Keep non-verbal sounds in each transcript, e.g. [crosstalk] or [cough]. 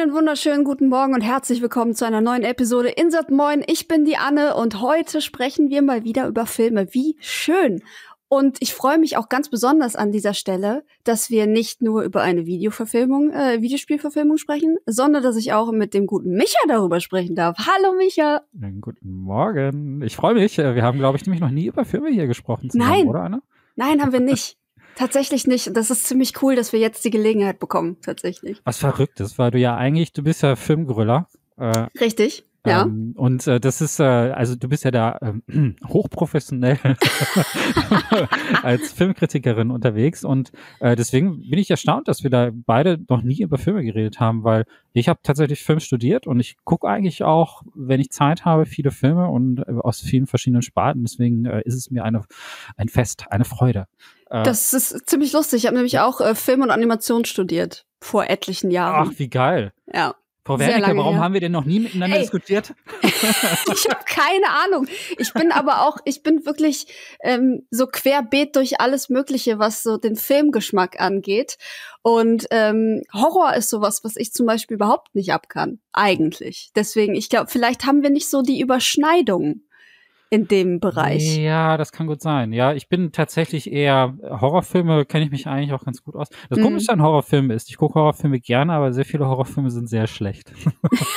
Einen wunderschönen guten Morgen und herzlich willkommen zu einer neuen Episode Insert Moin. Ich bin die Anne und heute sprechen wir mal wieder über Filme. Wie schön! Und ich freue mich auch ganz besonders an dieser Stelle, dass wir nicht nur über eine Videoverfilmung, äh, Videospielverfilmung sprechen, sondern dass ich auch mit dem guten Micha darüber sprechen darf. Hallo Micha! Guten Morgen. Ich freue mich. Wir haben, glaube ich, nämlich noch nie über Filme hier gesprochen. Zusammen, Nein, oder Anne? Nein, haben wir nicht. Tatsächlich nicht. Das ist ziemlich cool, dass wir jetzt die Gelegenheit bekommen, tatsächlich. Was verrückt ist, weil du ja eigentlich, du bist ja Filmgrüller. Äh, Richtig. Ja. Ähm, und äh, das ist, äh, also du bist ja da ähm, [clears throat] hochprofessionell [laughs] als Filmkritikerin unterwegs und äh, deswegen bin ich erstaunt, dass wir da beide noch nie über Filme geredet haben, weil ich habe tatsächlich Film studiert und ich gucke eigentlich auch, wenn ich Zeit habe, viele Filme und äh, aus vielen verschiedenen Sparten. Deswegen äh, ist es mir eine, ein Fest, eine Freude. Äh, das ist ziemlich lustig. Ich habe nämlich auch äh, Film und Animation studiert vor etlichen Jahren. Ach, wie geil. Ja. Frau Wernicke, warum her. haben wir denn noch nie miteinander Ey. diskutiert? [laughs] [laughs] ich habe keine Ahnung. Ich bin aber auch, ich bin wirklich ähm, so querbeet durch alles Mögliche, was so den Filmgeschmack angeht. Und ähm, Horror ist sowas, was ich zum Beispiel überhaupt nicht abkann. Eigentlich. Deswegen, ich glaube, vielleicht haben wir nicht so die Überschneidung in dem Bereich. Ja, das kann gut sein. Ja, ich bin tatsächlich eher Horrorfilme, kenne ich mich eigentlich auch ganz gut aus. Das mhm. Komische an Horrorfilmen ist, ich gucke Horrorfilme gerne, aber sehr viele Horrorfilme sind sehr schlecht.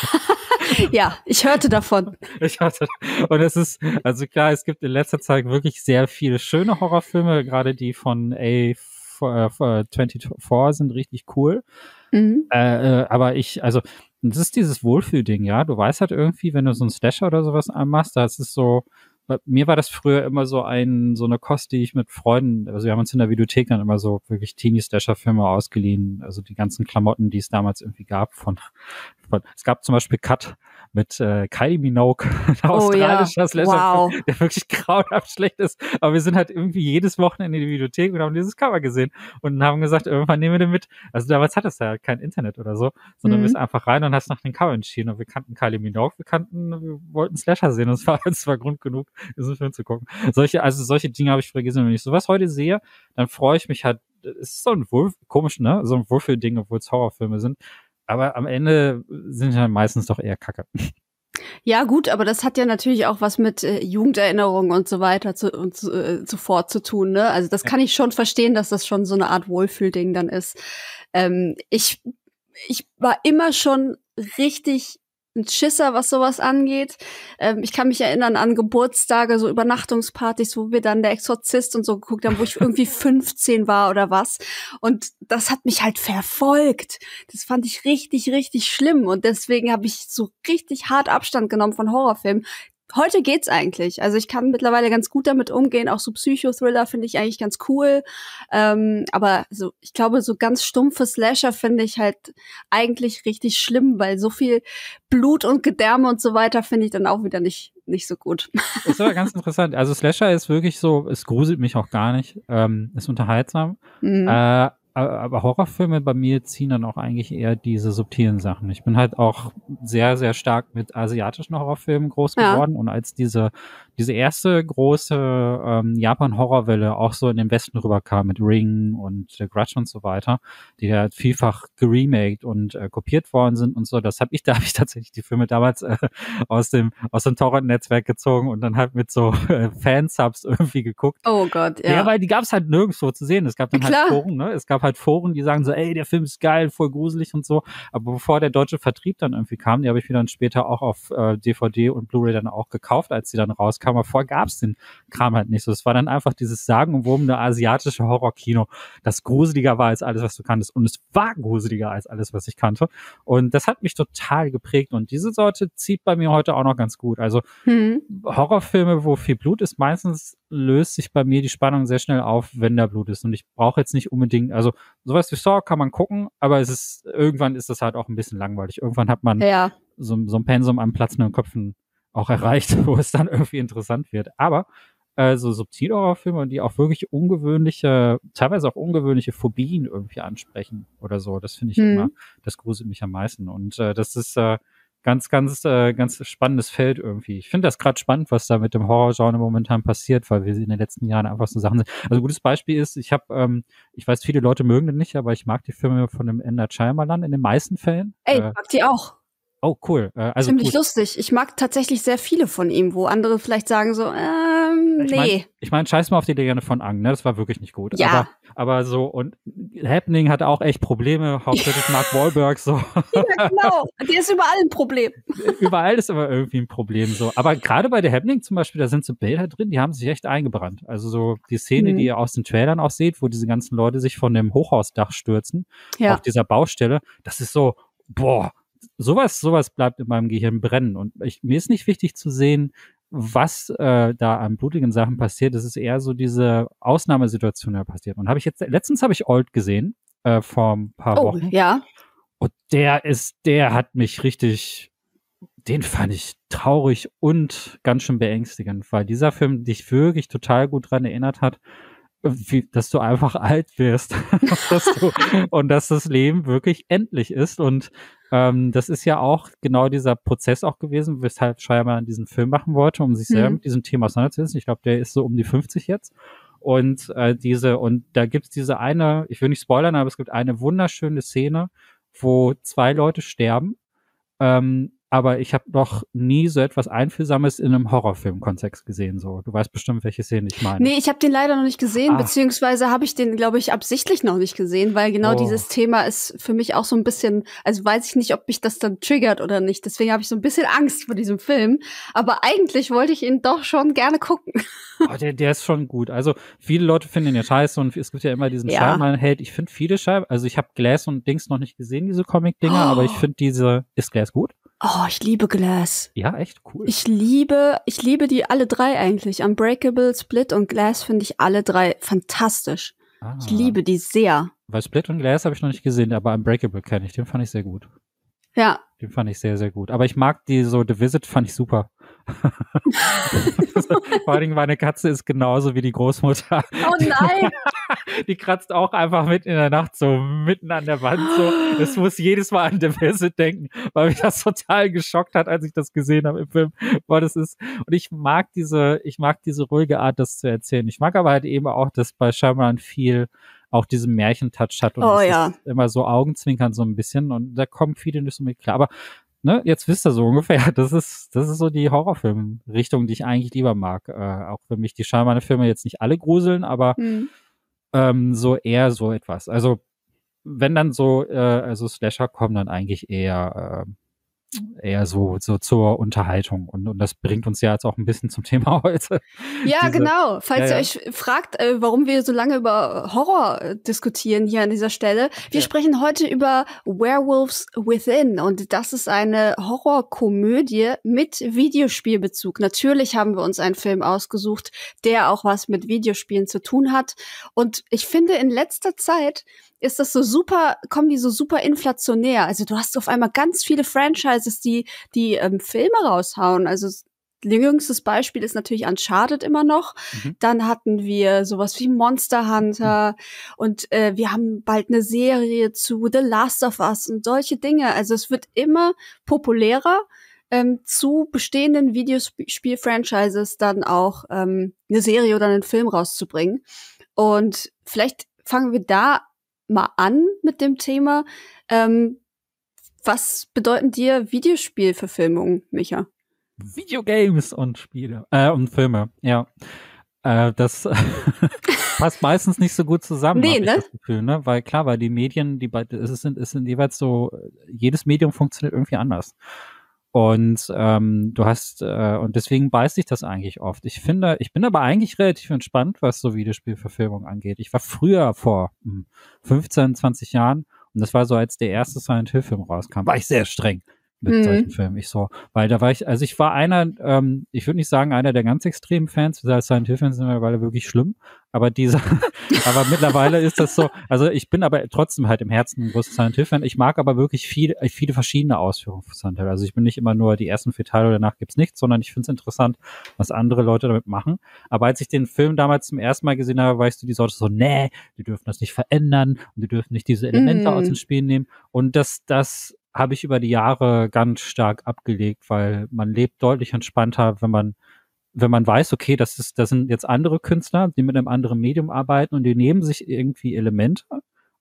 [laughs] ja, ich hörte davon. [laughs] Ich hörte. Und es ist, also klar, es gibt in letzter Zeit wirklich sehr viele schöne Horrorfilme, gerade die von A24 äh, sind richtig cool. Mhm. Äh, äh, aber ich, also, das ist dieses Wohlfühlding, ja. Du weißt halt irgendwie, wenn du so ein Slasher oder sowas anmachst, da ist es so, mir war das früher immer so ein, so eine Kost, die ich mit Freunden, also wir haben uns in der Videothek dann immer so wirklich Teenie-Slasher-Filme ausgeliehen, also die ganzen Klamotten, die es damals irgendwie gab von, von es gab zum Beispiel Cut, mit äh, Kylie Minogue, [laughs] ein oh, australischer ja. Slasher, wow. der wirklich [laughs] grauenhaft schlecht ist. Aber wir sind halt irgendwie jedes Wochenende in die Videothek und haben dieses Cover gesehen und haben gesagt, irgendwann nehmen wir den mit. Also damals hat es ja kein Internet oder so, sondern mhm. wir sind einfach rein und hast nach dem Cover entschieden. Und wir kannten Kylie Minogue, wir kannten, wir wollten Slasher sehen. Das war, [laughs] das war Grund genug, diesen Film zu gucken. Solche, also solche Dinge habe ich früher gesehen. Und wenn ich sowas heute sehe, dann freue ich mich halt es ist so ein Wohl, komisch, ne? So ein Wohlfühlding, obwohl es Horrorfilme sind aber am Ende sind ja meistens doch eher Kacke. Ja, gut, aber das hat ja natürlich auch was mit äh, Jugenderinnerungen und so weiter zu, und zu, äh, zuvor zu tun. Ne? Also das ja. kann ich schon verstehen, dass das schon so eine Art Wohlfühlding dann ist. Ähm, ich, ich war immer schon richtig ein Schisser, was sowas angeht. Ähm, ich kann mich erinnern an Geburtstage, so Übernachtungspartys, wo wir dann der Exorzist und so geguckt haben, wo ich irgendwie [laughs] 15 war oder was. Und das hat mich halt verfolgt. Das fand ich richtig, richtig schlimm. Und deswegen habe ich so richtig hart Abstand genommen von Horrorfilmen heute geht's eigentlich. Also ich kann mittlerweile ganz gut damit umgehen. Auch so Psychothriller finde ich eigentlich ganz cool. Ähm, aber so, ich glaube, so ganz stumpfe Slasher finde ich halt eigentlich richtig schlimm, weil so viel Blut und Gedärme und so weiter finde ich dann auch wieder nicht nicht so gut. [laughs] Ist aber ganz interessant. Also Slasher ist wirklich so, es gruselt mich auch gar nicht, ähm, ist unterhaltsam. Mhm. Äh, aber Horrorfilme bei mir ziehen dann auch eigentlich eher diese subtilen Sachen. Ich bin halt auch sehr, sehr stark mit asiatischen Horrorfilmen groß geworden ja. und als diese diese erste große ähm, Japan-Horrorwelle auch so in den Westen rüberkam mit Ring und The Grudge und so weiter, die ja vielfach geremaked und äh, kopiert worden sind und so, das habe ich, da habe ich tatsächlich die Filme damals äh, aus dem aus dem Torrent-Netzwerk gezogen und dann halt mit so äh, Fansubs irgendwie geguckt. Oh Gott, ja. Ja, weil die gab es halt nirgendwo zu sehen. Es gab dann halt Klar. halt Foren, ne? Es gab halt Foren, die sagen so, ey, der Film ist geil, voll gruselig und so. Aber bevor der deutsche Vertrieb dann irgendwie kam, die habe ich mir dann später auch auf äh, DVD und Blu-ray dann auch gekauft, als die dann rauskam rauskam, aber vorher gab es den Kram halt nicht so. Es war dann einfach dieses sagenumwobene asiatische Horrorkino, das gruseliger war als alles, was du kanntest. Und es war gruseliger als alles, was ich kannte. Und das hat mich total geprägt. Und diese Sorte zieht bei mir heute auch noch ganz gut. Also hm. Horrorfilme, wo viel Blut ist, meistens löst sich bei mir die Spannung sehr schnell auf, wenn da Blut ist. Und ich brauche jetzt nicht unbedingt, also sowas wie Saw kann man gucken, aber es ist, irgendwann ist das halt auch ein bisschen langweilig. Irgendwann hat man ja. so, so ein Pensum an platzenden Köpfen auch erreicht, [laughs] wo es dann irgendwie interessant wird. Aber äh, so Subtilhorrorfilme, die auch wirklich ungewöhnliche, teilweise auch ungewöhnliche Phobien irgendwie ansprechen oder so, das finde ich mhm. immer, das gruselt mich am meisten. Und äh, das ist, äh, ganz, ganz, äh, ganz spannendes Feld irgendwie. Ich finde das gerade spannend, was da mit dem Horrorgenre momentan passiert, weil wir in den letzten Jahren einfach so Sachen sind. Also ein gutes Beispiel ist, ich habe, ähm, ich weiß, viele Leute mögen den nicht, aber ich mag die Filme von dem Ender Shyamalan in den meisten Fällen. Ey, äh, mag die auch. Oh, cool. Äh, also Ziemlich gut. lustig. Ich mag tatsächlich sehr viele von ihm, wo andere vielleicht sagen so, ähm, Ich nee. mein, ich mein, scheiß mal auf die Legende von Ang, ne? Das war wirklich nicht gut. Ja. Aber, aber so, und Happening hatte auch echt Probleme, hauptsächlich Mark Wahlberg, so. [laughs] ja, genau. Der ist überall ein Problem. Überall ist aber irgendwie ein Problem, so. Aber gerade bei The Happening zum Beispiel, da sind so Bilder drin, die haben sich echt eingebrannt. Also so die Szene, Mhm. die ihr aus den Trailern auch seht, wo diese ganzen Leute sich von dem Hochhausdach stürzen, Ja. auf dieser Baustelle, das ist so, boah, sowas, sowas bleibt in meinem Gehirn brennen. Und ich, mir ist nicht wichtig zu sehen, was äh, da an blutigen Sachen passiert. Es ist eher so diese Ausnahmesituation, die da passiert. Und habe ich jetzt, letztens habe ich Old gesehen, äh, vor ein paar Oh, Wochen. ja. Und der ist, der hat mich richtig, den fand ich traurig und ganz schön beängstigend, weil dieser Film dich wirklich total gut dran erinnert hat, wie, dass du einfach alt wirst [laughs] dass du, und dass das Leben wirklich endlich ist. Und ähm, das ist ja auch genau dieser Prozess auch gewesen, weshalb Scheimer diesen Film machen wollte, um sich selber Mhm. mit diesem Thema auseinanderzusetzen. Ich glaube, der ist so um die 50 jetzt. Und äh, diese, und da gibt's diese eine, ich will nicht spoilern, aber es gibt eine wunderschöne Szene, wo zwei Leute sterben. Ähm, aber ich habe noch nie so etwas Einfühlsames in einem Horrorfilm-Kontext gesehen. So, du weißt bestimmt, welche Szene ich meine. Nee, ich habe den leider noch nicht gesehen, Ah. beziehungsweise habe ich den, glaube ich, absichtlich noch nicht gesehen, weil genau Oh. dieses Thema ist für mich auch so ein bisschen, also weiß ich nicht, ob mich das dann triggert oder nicht. Deswegen habe ich so ein bisschen Angst vor diesem Film. Aber eigentlich wollte ich ihn doch schon gerne gucken. [laughs] Oh, der, der ist schon gut. Also viele Leute finden ihn ja scheiße und es gibt ja immer diesen Ja. Scheibenheld. Ich finde viele Scheiben, also ich habe Glass und Dings noch nicht gesehen, diese Comic-Dinger, Oh. aber ich finde diese, ist Glass gut? Oh, ich liebe Glass. Ja, echt cool. Ich liebe, ich liebe die alle drei eigentlich. Unbreakable, Split und Glass finde ich alle drei fantastisch. ah, Ich liebe die sehr. Weil Split und Glass habe ich noch nicht gesehen, aber Unbreakable kenne ich. Den fand ich sehr gut. Ja, Den fand ich sehr, sehr gut. Aber ich mag die so, The Visit fand ich super. [laughs] Vor allen Dingen, meine Katze ist genauso wie die Großmutter. Oh nein! [laughs] Die kratzt auch einfach mitten in der Nacht so mitten an der Wand so. Es muss jedes Mal an The Visit denken, weil mich das total geschockt hat, als ich das gesehen habe im Film. Weil das ist, und ich mag diese, ich mag diese ruhige Art, das zu erzählen. Ich mag aber halt eben auch, dass bei Shyamalan viel auch diesen Märchentouch hat und Oh ja. immer so Augenzwinkern so ein bisschen und da kommen viele nicht so mit klar. Aber ne, jetzt wisst ihr so [laughs] ungefähr, das ist, das ist so die Horrorfilm-Richtung, die ich eigentlich lieber mag. Äh, auch wenn mich die Shyamalan-Filme jetzt nicht alle gruseln, aber Hm. ähm, so eher so etwas. Also wenn dann so, äh, also Slasher kommen dann eigentlich eher, äh, eher so, so zur Unterhaltung. Und, und das bringt uns ja jetzt auch ein bisschen zum Thema [laughs] heute. Ja, Diese- genau. Falls Ja, ja. ihr euch fragt, äh, warum wir so lange über Horror äh, diskutieren hier an dieser Stelle, wir Ja. sprechen heute über Werewolves Within und das ist eine Horrorkomödie mit Videospielbezug. Natürlich haben wir uns einen Film ausgesucht, der auch was mit Videospielen zu tun hat und ich finde in letzter Zeit ist das so super, kommen die so super inflationär. Also du hast auf einmal ganz viele Franchises, die die ähm, Filme raushauen. Also jüngstes Beispiel ist natürlich Uncharted immer noch. Mhm. Dann hatten wir sowas wie Monster Hunter und äh, wir haben bald eine Serie zu The Last of Us und solche Dinge. Also es wird immer populärer, ähm, zu bestehenden Videospiel-Franchises dann auch ähm, eine Serie oder einen Film rauszubringen. Und vielleicht fangen wir da mal an mit dem Thema. Ähm, was bedeuten dir Videospielverfilmungen, Micha? Videogames und Spiele, äh, und Filme, ja. Äh, das [laughs] passt meistens nicht so gut zusammen, Nee, ne? das Gefühl, ne? Weil klar, weil die Medien, die bei, es sind, es sind jeweils so, jedes Medium funktioniert irgendwie anders. Und ähm, du hast, äh, und deswegen beißt sich das eigentlich oft. Ich finde, ich bin aber eigentlich relativ entspannt, was so Videospielverfilmung angeht. Ich war früher vor hm, 15, 20 Jahren, und das war so, als der erste Silent Hill Film rauskam, war ich sehr streng mit Mhm. solchen Filmen. Ich so, weil da war ich, also ich war einer, ähm, ich würde nicht sagen einer der ganz extremen Fans, Silent Hill Fans sind mittlerweile wirklich schlimm, aber dieser, [laughs] aber mittlerweile ist das so, also ich bin aber trotzdem halt im Herzen ein großer Silent Hill Fan. Ich mag aber wirklich viele, viele verschiedene Ausführungen von Silent Hill. Also ich bin nicht immer nur die ersten vier Teile und danach gibt's nichts, sondern ich finde es interessant, was andere Leute damit machen. Aber als ich den Film damals zum ersten Mal gesehen habe, weißt du, die Sorte so, nee, die dürfen das nicht verändern und die dürfen nicht diese Elemente Mhm. aus den Spielen nehmen. Und das, das habe ich über die Jahre ganz stark abgelegt, weil man lebt deutlich entspannter, wenn man wenn man weiß, okay, das ist, das sind jetzt andere Künstler, die mit einem anderen Medium arbeiten und die nehmen sich irgendwie Elemente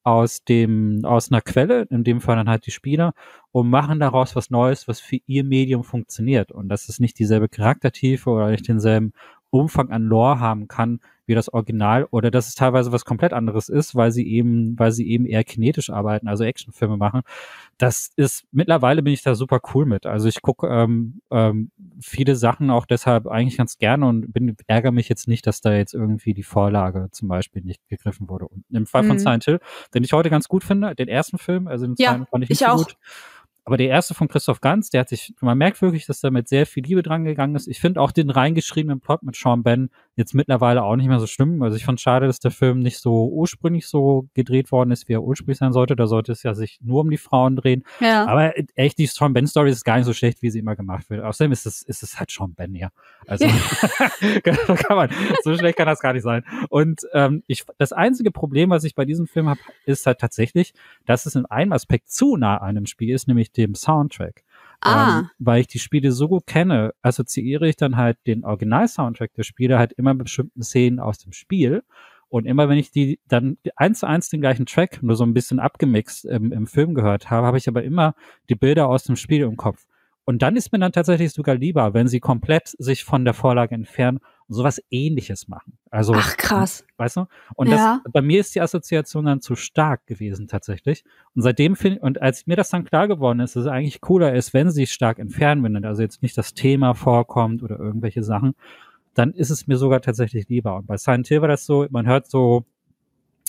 aus dem, aus einer Quelle, in dem Fall dann halt die Spieler, und machen daraus was Neues, was für ihr Medium funktioniert. Und dass es nicht dieselbe Charaktertiefe oder nicht denselben Umfang an Lore haben kann wie das Original oder dass es teilweise was komplett anderes ist, weil sie eben, weil sie eben eher kinetisch arbeiten, also Actionfilme machen. Das ist mittlerweile bin ich da super cool mit. Also ich gucke ähm, ähm, viele Sachen auch deshalb eigentlich ganz gerne und bin ärgere mich jetzt nicht, dass da jetzt irgendwie die Vorlage zum Beispiel nicht gegriffen wurde. Und im Fall von mhm. Silent Hill, den ich heute ganz gut finde, den ersten Film, also den zweiten ja, fand ich nicht ich so auch. gut aber der erste von Christoph Ganz, der hat sich, man merkt wirklich, dass da mit sehr viel Liebe dran gegangen ist. Ich finde auch den reingeschriebenen Plot mit Sean Ben jetzt mittlerweile auch nicht mehr so schlimm. Also ich fand schade, dass der Film nicht so ursprünglich so gedreht worden ist, wie er ursprünglich sein sollte. Da sollte es ja sich nur um die Frauen drehen. Ja. Aber echt, die Sean Ben Story ist gar nicht so schlecht, wie sie immer gemacht wird. Außerdem ist es, ist es halt Sean Ben, ja. Also [laughs] kann man, so schlecht kann das gar nicht sein. Und ähm, ich, das einzige Problem, was ich bei diesem Film habe, ist halt tatsächlich, dass es in einem Aspekt zu nah an einem Spiel ist, nämlich dem Soundtrack. Ah. Ähm, weil ich die Spiele so gut kenne, assoziiere ich dann halt den Original-Soundtrack der Spiele halt immer mit bestimmten Szenen aus dem Spiel. Und immer wenn ich die dann eins zu eins den gleichen Track nur so ein bisschen abgemixt im, im Film gehört habe, habe ich aber immer die Bilder aus dem Spiel im Kopf. Und dann ist mir dann tatsächlich sogar lieber, wenn sie komplett sich von der Vorlage entfernen sowas ähnliches machen. Also, Ach, krass. Weißt du? Und ja. das, bei mir ist die Assoziation dann zu stark gewesen tatsächlich. Und seitdem finde und als mir das dann klar geworden ist, dass es eigentlich cooler ist, wenn sie stark entfernen, wenn also jetzt nicht das Thema vorkommt oder irgendwelche Sachen, dann ist es mir sogar tatsächlich lieber. Und bei Silent Hill war das so, man hört so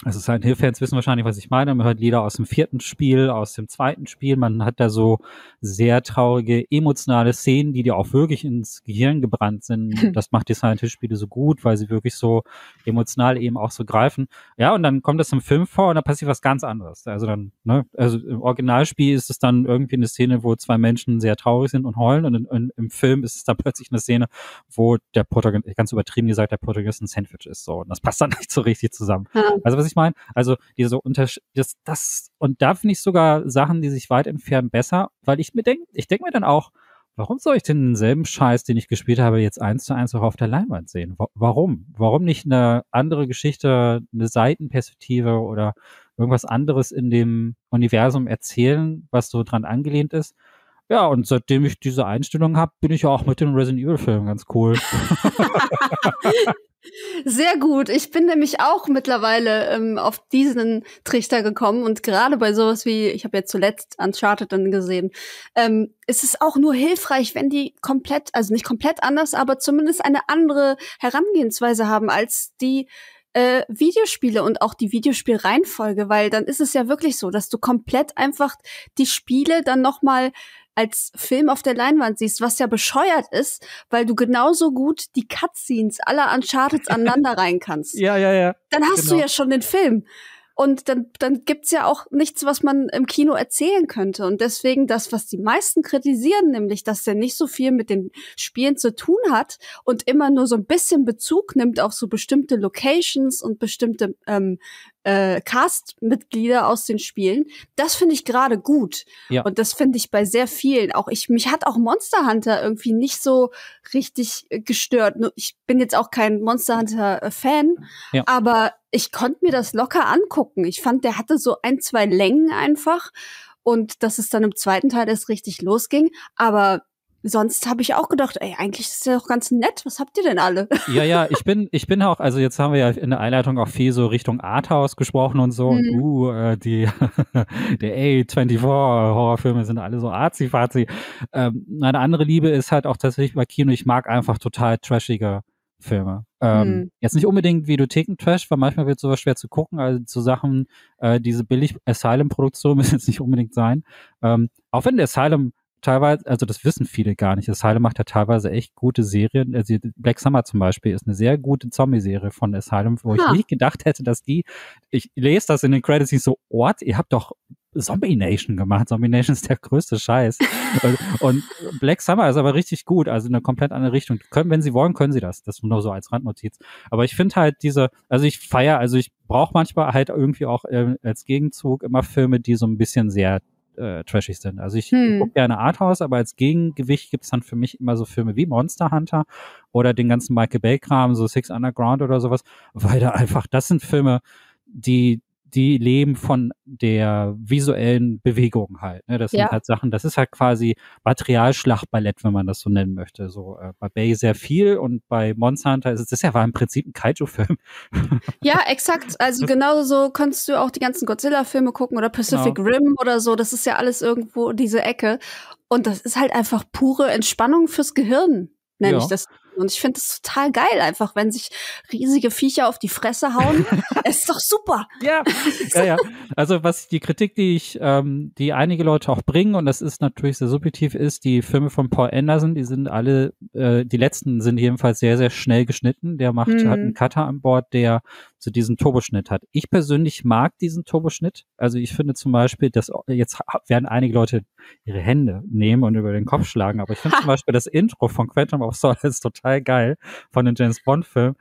also Silent Hill-Fans wissen wahrscheinlich, was ich meine. Man hört Lieder aus dem vierten Spiel, aus dem zweiten Spiel. Man hat da so sehr traurige, emotionale Szenen, die dir auch wirklich ins Gehirn gebrannt sind. [laughs] Das macht die Silent Hill-Spiele so gut, weil sie wirklich so emotional eben auch so greifen. Ja, und dann kommt das im Film vor und da passiert was ganz anderes. Also dann, ne, also im Originalspiel ist es dann irgendwie eine Szene, wo zwei Menschen sehr traurig sind und heulen und in, in, im Film ist es dann plötzlich eine Szene, wo der Protagonist, ganz übertrieben gesagt, der Protagonist ein Sandwich ist. So, und das passt dann [laughs] nicht so richtig zusammen. Ja. Also was ich meine? Also diese Unterschied, das, das, und da finde ich sogar Sachen, die sich weit entfernen, besser, weil ich mir denke, ich denke mir dann auch, warum soll ich denn denselben Scheiß, den ich gespielt habe, jetzt eins zu eins auch auf der Leinwand sehen? Warum? Warum nicht eine andere Geschichte, eine Seitenperspektive oder irgendwas anderes in dem Universum erzählen, was so dran angelehnt ist? Ja, und seitdem ich diese Einstellung habe, bin ich auch mit den Resident Evil Filmen ganz cool. [laughs] Sehr gut. Ich bin nämlich auch mittlerweile ähm, auf diesen Trichter gekommen und gerade bei sowas wie, ich habe jetzt zuletzt Uncharted dann gesehen, ähm, ist es auch nur hilfreich, wenn die komplett, also nicht komplett anders, aber zumindest eine andere Herangehensweise haben als die äh, Videospiele und auch die Videospielreihenfolge, weil dann ist es ja wirklich so, dass du komplett einfach die Spiele dann noch mal als Film auf der Leinwand siehst, was ja bescheuert ist, weil du genauso gut die Cutscenes aller Uncharted aneinander [laughs] rein kannst. Ja, ja, ja. Dann hast genau. du ja schon den Film. Und dann, dann gibt's ja auch nichts, was man im Kino erzählen könnte. Und deswegen das, was die meisten kritisieren, nämlich, dass der nicht so viel mit den Spielen zu tun hat und immer nur so ein bisschen Bezug nimmt auf so bestimmte Locations und bestimmte ähm, äh, Cast-Mitglieder aus den Spielen. Das finde ich gerade gut. Ja. Und das finde ich bei sehr vielen. Auch ich, mich hat auch Monster Hunter irgendwie nicht so richtig äh, gestört. Ich bin jetzt auch kein Monster Hunter-Fan, äh, ja. aber ich konnte mir das locker angucken. Ich fand, der hatte so ein, zwei Längen einfach. Und dass es dann im zweiten Teil erst richtig losging. Aber sonst habe ich auch gedacht, ey, eigentlich ist der doch ganz nett. Was habt ihr denn alle? Ja, ja, ich bin, ich bin auch, also jetzt haben wir ja in der Einleitung auch viel so Richtung Arthouse gesprochen und so. Mhm. Und uh, äh, die, [laughs] der A24 Horrorfilme sind alle so arzi-fazi. Ähm, eine andere Liebe ist halt auch tatsächlich bei Kino. Ich mag einfach total trashige Filme. Ähm, mhm. Jetzt nicht unbedingt Videotheken-Trash, weil manchmal wird sowas schwer zu gucken. Also so Sachen, äh, diese billig Asylum-Produktion [laughs] müssen jetzt nicht unbedingt sein. Ähm, auch wenn der Asylum teilweise, also das wissen viele gar nicht. Asylum macht ja teilweise echt gute Serien. Also Black Summer zum Beispiel ist eine sehr gute Zombie-Serie von Asylum, wo ha. ich nicht gedacht hätte, dass die, ich lese das in den Credits nicht so, Ort, ihr habt doch Zombie Nation gemacht. Zombie Nation ist der größte Scheiß. und Black Summer ist aber richtig gut, also in eine komplett andere Richtung. Können, wenn sie wollen, können sie das. Das nur so als Randnotiz. Aber ich finde halt diese, also ich feiere, also ich brauche manchmal halt irgendwie auch äh, als Gegenzug immer Filme, die so ein bisschen sehr äh, trashig sind. Also ich, hm. gucke gerne Arthouse, aber als Gegengewicht gibt's dann für mich immer so Filme wie Monster Hunter oder den ganzen Michael Bay-Kram, so Six Underground oder sowas, weil da einfach, das sind Filme, die, die leben von der visuellen Bewegung halt. Ne? Das ja. sind halt Sachen, das ist halt quasi Materialschlachtballett, wenn man das so nennen möchte. So äh, bei Bay sehr viel und bei Monster Hunter ist es, das ja war im Prinzip ein Kaiju-Film. [laughs] Ja, exakt. Also genauso kannst du auch die ganzen Godzilla-Filme gucken oder Pacific genau. Rim oder so. Das ist ja alles irgendwo diese Ecke. Und das ist halt einfach pure Entspannung fürs Gehirn, nenne ja. ich das. Und ich finde es total geil, einfach, wenn sich riesige Viecher auf die Fresse hauen. [laughs] es ist doch super. Ja. [laughs] ja, ja. Also was die Kritik, die ich, ähm, die einige Leute auch bringen, und das ist natürlich sehr subjektiv, ist, die Filme von Paul Anderson, die sind alle, äh, die letzten sind jedenfalls sehr, sehr schnell geschnitten. Der macht, mhm. hat einen Cutter an Bord, der so diesen Turboschnitt hat. Ich persönlich mag diesen Turboschnitt. Also ich finde zum Beispiel, dass jetzt werden einige Leute ihre Hände nehmen und über den Kopf schlagen, aber ich finde [laughs] zum Beispiel das Intro von Quantum of Solace total geil von den James Bond Filmen.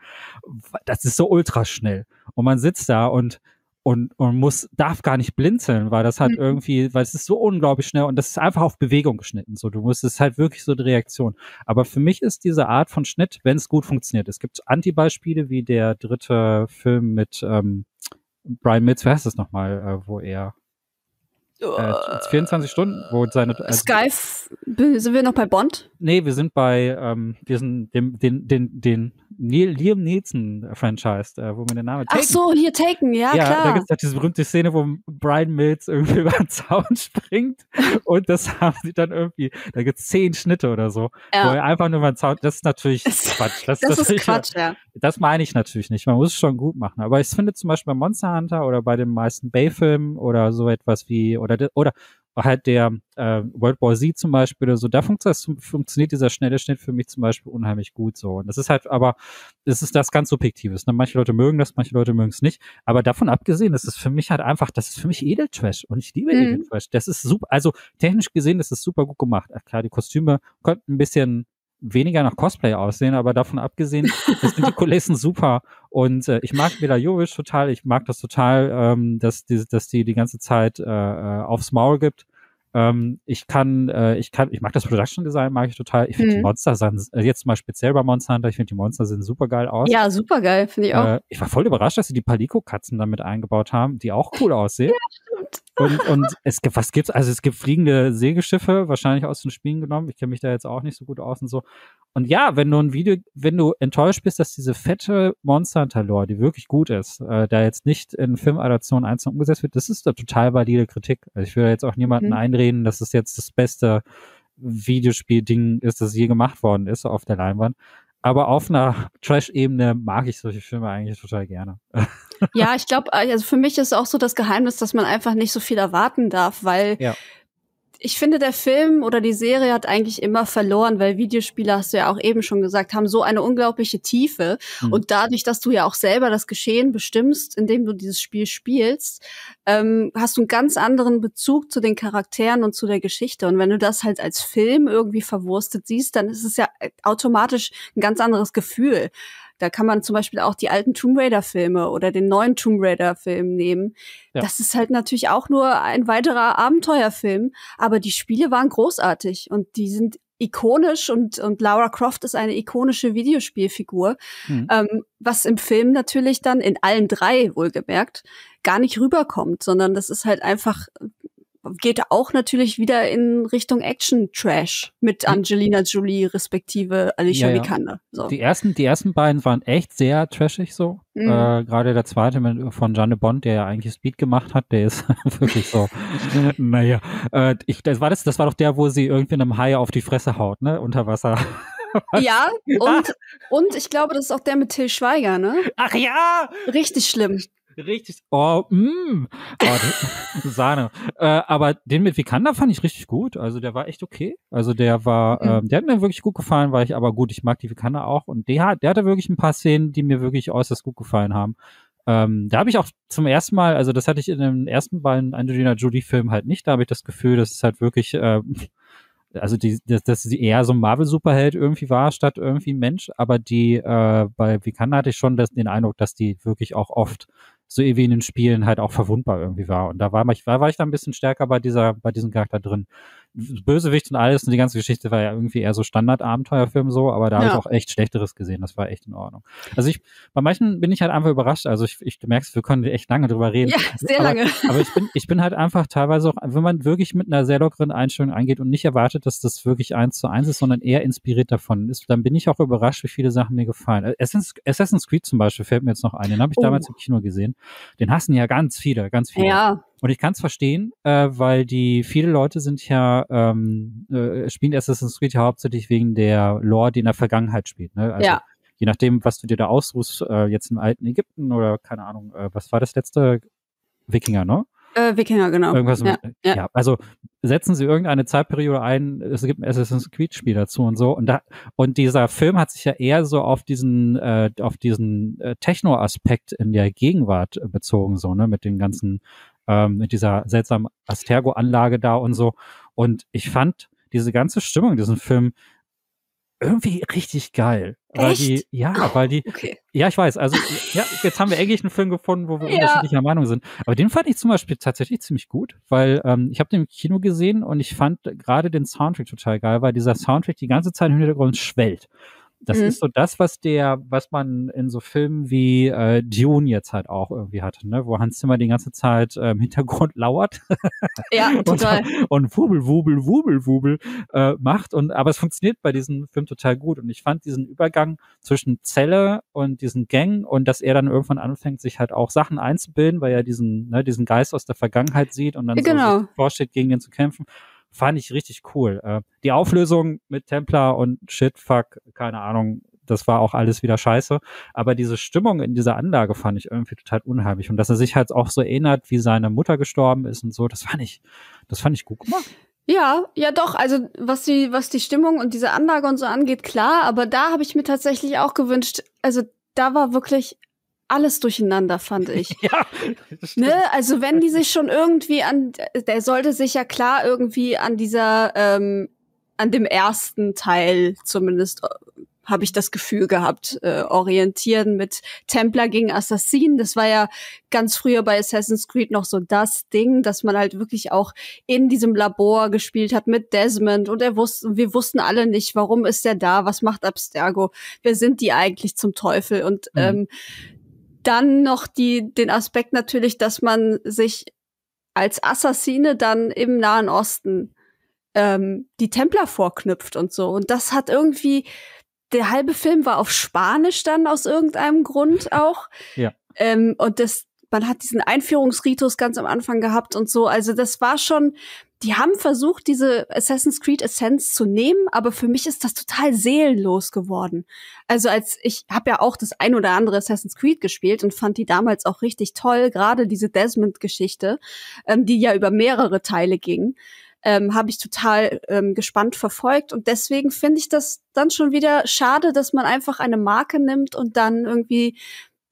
Das ist so ultra schnell und man sitzt da und und, und muss, darf gar nicht blinzeln, weil das halt mhm. irgendwie, weil es ist so unglaublich schnell und das ist einfach auf Bewegung geschnitten. So, du musst, es ist halt wirklich so eine Reaktion. Aber für mich ist diese Art von Schnitt, wenn es gut funktioniert. Es gibt Antibeispiele wie der dritte Film mit ähm, Brian Mills, wer heißt das nochmal, äh, wo er äh, 24 Stunden, wo seine. Also, Sky, sind wir noch bei Bond? Nee, wir sind bei ähm, diesen, dem, den, den, den Neil, Liam Neeson-Franchise, äh, wo mir der Name Taken. Ach so, hier Taken, ja, ja klar. Da gibt es halt diese berühmte Szene, wo Brian Mills irgendwie [laughs] über den Zaun springt und das haben sie dann irgendwie, da gibt es zehn Schnitte oder so, ja. wo er einfach nur über den Zaun, das ist natürlich [laughs] Quatsch. Das, das, das ist [laughs] Quatsch, ja. Das meine ich natürlich nicht, man muss es schon gut machen, aber ich finde zum Beispiel bei Monster Hunter oder bei den meisten Bay-Filmen oder so etwas wie, oder, oder halt der äh, World War Z zum Beispiel oder so, da funktioniert, funktioniert dieser schnelle Schnitt für mich zum Beispiel unheimlich gut so. Und das ist halt aber, es ist das ganz Subjektives. Ne? Manche Leute mögen das, manche Leute mögen es nicht. Aber davon abgesehen, das ist für mich halt einfach, das ist für mich Edeltrash und ich liebe mhm. Edeltrash. Das ist super, also technisch gesehen, das ist super gut gemacht. Ach klar, die Kostüme könnten ein bisschen weniger nach Cosplay aussehen, aber davon abgesehen, sind die [laughs] Kulissen super und äh, ich mag Mila Jovic total, ich mag das total, ähm, dass, die, dass die die ganze Zeit äh, äh aufs Maul gibt ähm, ich kann, äh, ich kann, ich mag das Production Design, mag ich total. Ich finde mhm. die Monster sahen, äh, jetzt mal speziell bei Monster Hunter, ich finde die Monster sehen super geil aus. Ja, super geil, finde ich auch. Äh, ich war voll überrascht, dass sie die Palico-Katzen damit eingebaut haben, die auch cool aussehen. Ja, Und, [laughs] und es gibt, was gibt's? Also es gibt fliegende Segelschiffe, wahrscheinlich aus den Spielen genommen. Ich kenne mich da jetzt auch nicht so gut aus und so. Und ja, wenn du ein Video, wenn du enttäuscht bist, dass diese fette Monster Hunter Lore, die wirklich gut ist, äh, da jetzt nicht in Filmadaptionen einzeln umgesetzt wird, das ist eine total valide Kritik. Also ich würde jetzt auch niemanden mhm. einreden, dass es jetzt das beste Videospiel-Ding ist, das je gemacht worden ist auf der Leinwand. Aber auf einer Trash-Ebene mag ich solche Filme eigentlich total gerne. Ja, ich glaube, also für mich ist auch so das Geheimnis, dass man einfach nicht so viel erwarten darf, weil ja ich finde, der Film oder die Serie hat eigentlich immer verloren, weil Videospiele, hast du ja auch eben schon gesagt, haben so eine unglaubliche Tiefe. Mhm. Und dadurch, dass du ja auch selber das Geschehen bestimmst, indem du dieses Spiel spielst, ähm, hast du einen ganz anderen Bezug zu den Charakteren und zu der Geschichte. Und wenn du das halt als Film irgendwie verwurstet siehst, dann ist es ja automatisch ein ganz anderes Gefühl. Da kann man zum Beispiel auch die alten Tomb Raider-Filme oder den neuen Tomb Raider-Film nehmen. Ja. Das ist halt natürlich auch nur ein weiterer Abenteuerfilm, aber die Spiele waren großartig und die sind ikonisch und, und Lara Croft ist eine ikonische Videospielfigur, mhm. ähm, was im Film natürlich dann in allen drei wohlgemerkt gar nicht rüberkommt, sondern das ist halt einfach geht auch natürlich wieder in Richtung Action-Trash mit. Angelina Jolie respektive Alicia ja, ja. Vikander. So. Die ersten, die ersten beiden waren echt sehr trashig so. Mhm. Äh, Gerade der zweite mit, von Janne Bond, der ja eigentlich Speed gemacht hat, der ist [laughs] wirklich so. [laughs] naja, äh, ich, das war das, das war doch der, wo sie irgendwie einem Hai auf die Fresse haut, ne, unter Wasser. [laughs] ja, und, und ich glaube, das ist auch der mit Till Schweiger, ne? Ach ja! Richtig schlimm. Richtig, oh, mm, oh, [laughs] Sahne. Äh, aber den mit Vikander fand ich richtig gut. Also der war echt okay. Also der war, mhm. ähm, der hat mir wirklich gut gefallen, weil ich aber gut, ich mag die Vikander auch. Und der, der hatte wirklich ein paar Szenen, die mir wirklich äußerst gut gefallen haben. Ähm, da habe ich auch zum ersten Mal, also das hatte ich in den ersten beiden Angelina Jolie-Filmen halt nicht. Da habe ich das Gefühl, dass es halt wirklich, äh, also die, dass, dass sie eher so ein Marvel-Superheld irgendwie war, statt irgendwie ein Mensch. Aber die, äh, bei Vikander hatte ich schon das, den Eindruck, dass die wirklich auch oft so wie in den Spielen halt auch verwundbar irgendwie war. Und da war, ich, war, war ich da ein bisschen stärker bei dieser, bei diesem Charakter drin. Bösewicht und alles und die ganze Geschichte war ja irgendwie eher so Standard-Abenteuerfilm so, aber da ja. habe ich auch echt Schlechteres gesehen. Das war echt in Ordnung. Also ich, bei manchen bin ich halt einfach überrascht. Also ich, ich du merkst, wir können echt lange drüber reden. Ja, sehr aber, lange. Aber ich bin, ich bin halt einfach teilweise auch, wenn man wirklich mit einer sehr lockeren Einstellung eingeht und nicht erwartet, dass das wirklich eins zu eins ist, sondern eher inspiriert davon ist, dann bin ich auch überrascht, wie viele Sachen mir gefallen. Assassin's Creed zum Beispiel fällt mir jetzt noch ein. Den habe ich oh. damals im Kino gesehen. Den hassen ja ganz viele, ganz viele. Ja. Und ich kann es verstehen, äh, weil die viele Leute sind ja ähm, äh, spielen Assassin's Creed ja hauptsächlich wegen der Lore, die in der Vergangenheit spielt. Ne? Also, ja. Je nachdem, was du dir da ausruhst, äh, jetzt im alten Ägypten oder keine Ahnung, äh, was war das letzte Wikinger, ne? Äh, Wikinger, genau. Irgendwas ja, mit, ja. ja, also setzen sie irgendeine Zeitperiode ein, es gibt ein Assassin's Creed-Spiel dazu und so. Und da, und dieser Film hat sich ja eher so auf diesen, äh, auf diesen äh, Techno-Aspekt in der Gegenwart bezogen, so, ne, mit den ganzen ähm, mit dieser seltsamen Astergo-Anlage da und so. Und ich fand diese ganze Stimmung in diesem Film irgendwie richtig geil. Weil Echt? die, ja, weil die, okay. ja, ich weiß, also, ja, jetzt haben wir eigentlich einen Film gefunden, wo wir ja. unterschiedlicher Meinung sind. Aber den fand ich zum Beispiel tatsächlich ziemlich gut, weil ähm, ich habe den im Kino gesehen und ich fand gerade den Soundtrack total geil, weil dieser Soundtrack die ganze Zeit im Hintergrund schwellt. Das mhm. ist so das, was der, was man in so Filmen wie äh, Dune jetzt halt auch irgendwie hatte, ne? wo Hans Zimmer die ganze Zeit äh, im Hintergrund [laughs] lauert. Ja, [laughs] total. und, und wubel, wubel, wubel, wubel äh, macht. Und aber es funktioniert bei diesem Film total gut. Und ich fand diesen Übergang zwischen Zelle und diesen Gang und dass er dann irgendwann anfängt, sich halt auch Sachen einzubilden, weil er diesen, ne, diesen Geist aus der Vergangenheit sieht und dann genau. so vorsteht, gegen den zu kämpfen fand ich richtig cool. Äh, die Auflösung mit Templar und Shit, fuck, keine Ahnung, das war auch alles wieder scheiße. Aber diese Stimmung in dieser Anlage fand ich irgendwie total unheimlich. Und dass er sich halt auch so erinnert, wie seine Mutter gestorben ist und so, das fand ich, das fand ich gut gemacht. Ja, ja doch, also was die, was die Stimmung und diese Anlage und so angeht, klar, aber da habe ich mir tatsächlich auch gewünscht, also da war wirklich alles durcheinander, fand ich. [laughs] Ja. Ne? Also wenn die sich schon irgendwie an, der sollte sich ja klar irgendwie an dieser, ähm, an dem ersten Teil zumindest äh, habe ich das Gefühl gehabt, äh, orientieren mit Templar gegen Assassinen. Das war ja ganz früher bei Assassin's Creed noch so das Ding, dass man halt wirklich auch in diesem Labor gespielt hat mit Desmond und er wusste, wir wussten alle nicht, warum ist der da, was macht Abstergo, wer sind die eigentlich zum Teufel und mhm. ähm, dann noch die, den Aspekt natürlich, dass man sich als Assassine dann im Nahen Osten ähm, die Templer vorknüpft und so. Und das hat irgendwie, der halbe Film war auf Spanisch dann aus irgendeinem Grund [laughs] auch. Ja. Ähm, und das, man hat diesen Einführungsritus ganz am Anfang gehabt und so. Also das war schon, die haben versucht, diese Assassin's Creed Essenz zu nehmen, aber für mich ist das total seelenlos geworden. Also als ich habe ja auch das ein oder andere Assassin's Creed gespielt und fand die damals auch richtig toll, gerade diese Desmond-Geschichte, ähm, die ja über mehrere Teile ging. Ähm, habe ich total ähm, gespannt verfolgt und deswegen finde ich das dann schon wieder schade, dass man einfach eine Marke nimmt und dann irgendwie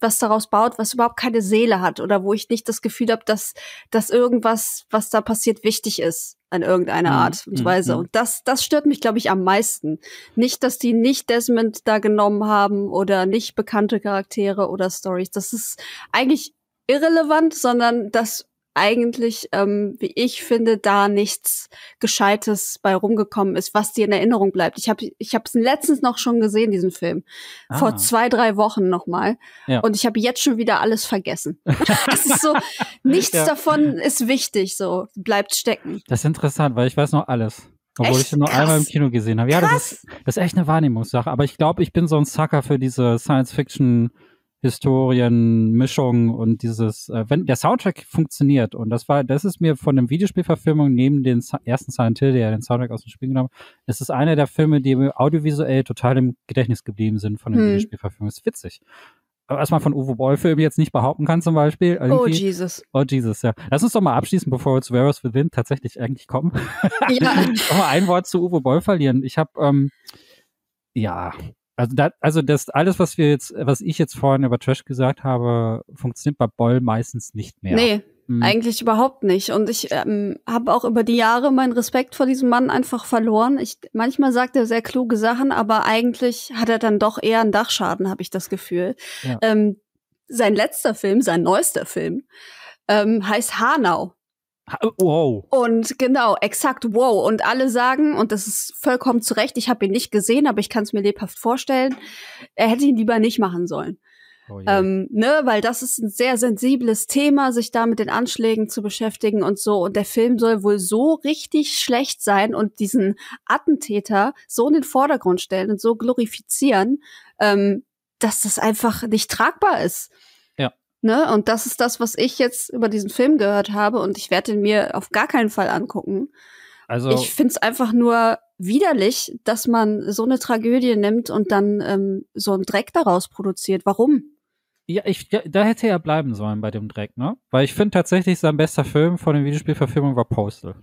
was daraus baut, was überhaupt keine Seele hat oder wo ich nicht das Gefühl habe, dass, dass irgendwas, was da passiert, wichtig ist an irgendeiner mhm. Art und mhm, Weise. Mhm. Und das, das stört mich, glaube ich, am meisten. Nicht, dass die nicht Desmond da genommen haben oder nicht bekannte Charaktere oder Stories. Das ist eigentlich irrelevant, sondern dass eigentlich, ähm, wie ich finde, da nichts Gescheites bei rumgekommen ist, was dir in Erinnerung bleibt. Ich habe ich habe es letztens noch schon gesehen, diesen Film. Ah. Vor zwei, drei Wochen nochmal. Ja. Und ich habe jetzt schon wieder alles vergessen. [laughs] das ist so, nichts ja. davon ist wichtig, so bleibt stecken. Das ist interessant, weil ich weiß noch alles. Obwohl echt? ich nur einmal im Kino gesehen habe. Ja, das ist, das ist echt eine Wahrnehmungssache. Aber ich glaube, ich bin so ein Sucker für diese Science-Fiction- Historien, Mischung und dieses, äh, wenn der Soundtrack funktioniert und das war, das ist mir von dem Videospielverfilmung neben den ersten Silent Hill, der ja den Soundtrack aus dem Spiel genommen hat, ist es einer der Filme, die mir audiovisuell total im Gedächtnis geblieben sind von den hm. Videospielverfilmungen. ist witzig. Was man von Uwe Boll-Filmen jetzt nicht behaupten kann, zum Beispiel. Irgendwie. Oh, Jesus. Oh, Jesus, ja. Lass uns doch mal abschließen, bevor wir zu Where's Within tatsächlich eigentlich kommen. Ja. [laughs] mal ein Wort zu Uwe Boll verlieren. Ich habe, ähm, ja, also, da, also das alles, was wir jetzt, was ich jetzt vorhin über Trash gesagt habe, funktioniert bei Boll meistens nicht mehr. Nee, mhm. eigentlich überhaupt nicht. Und ich ähm, habe auch über die Jahre meinen Respekt vor diesem Mann einfach verloren. Ich, manchmal sagt er sehr kluge Sachen, aber eigentlich hat er dann doch eher einen Dachschaden, habe ich das Gefühl. Ja. Ähm, sein letzter Film, sein neuester Film, ähm, heißt Hanau. Wow. Und genau, exakt wow. Und alle sagen, und das ist vollkommen zu Recht, ich habe ihn nicht gesehen, aber ich kann es mir lebhaft vorstellen, er hätte ihn lieber nicht machen sollen. Oh ähm, ne, weil das ist ein sehr sensibles Thema, sich da mit den Anschlägen zu beschäftigen und so. Und der Film soll wohl so richtig schlecht sein und diesen Attentäter so in den Vordergrund stellen und so glorifizieren, ähm, dass das einfach nicht tragbar ist. Ja. Ne? Und das ist das, was ich jetzt über diesen Film gehört habe und ich werde ihn mir auf gar keinen Fall angucken. Also ich finde es einfach nur widerlich, dass man so eine Tragödie nimmt und dann ähm, so einen Dreck daraus produziert. Warum? Ja, ich, da hätte er bleiben sollen bei dem Dreck, ne? Weil ich finde tatsächlich, sein bester Film von den Videospielverfilmungen war Postal.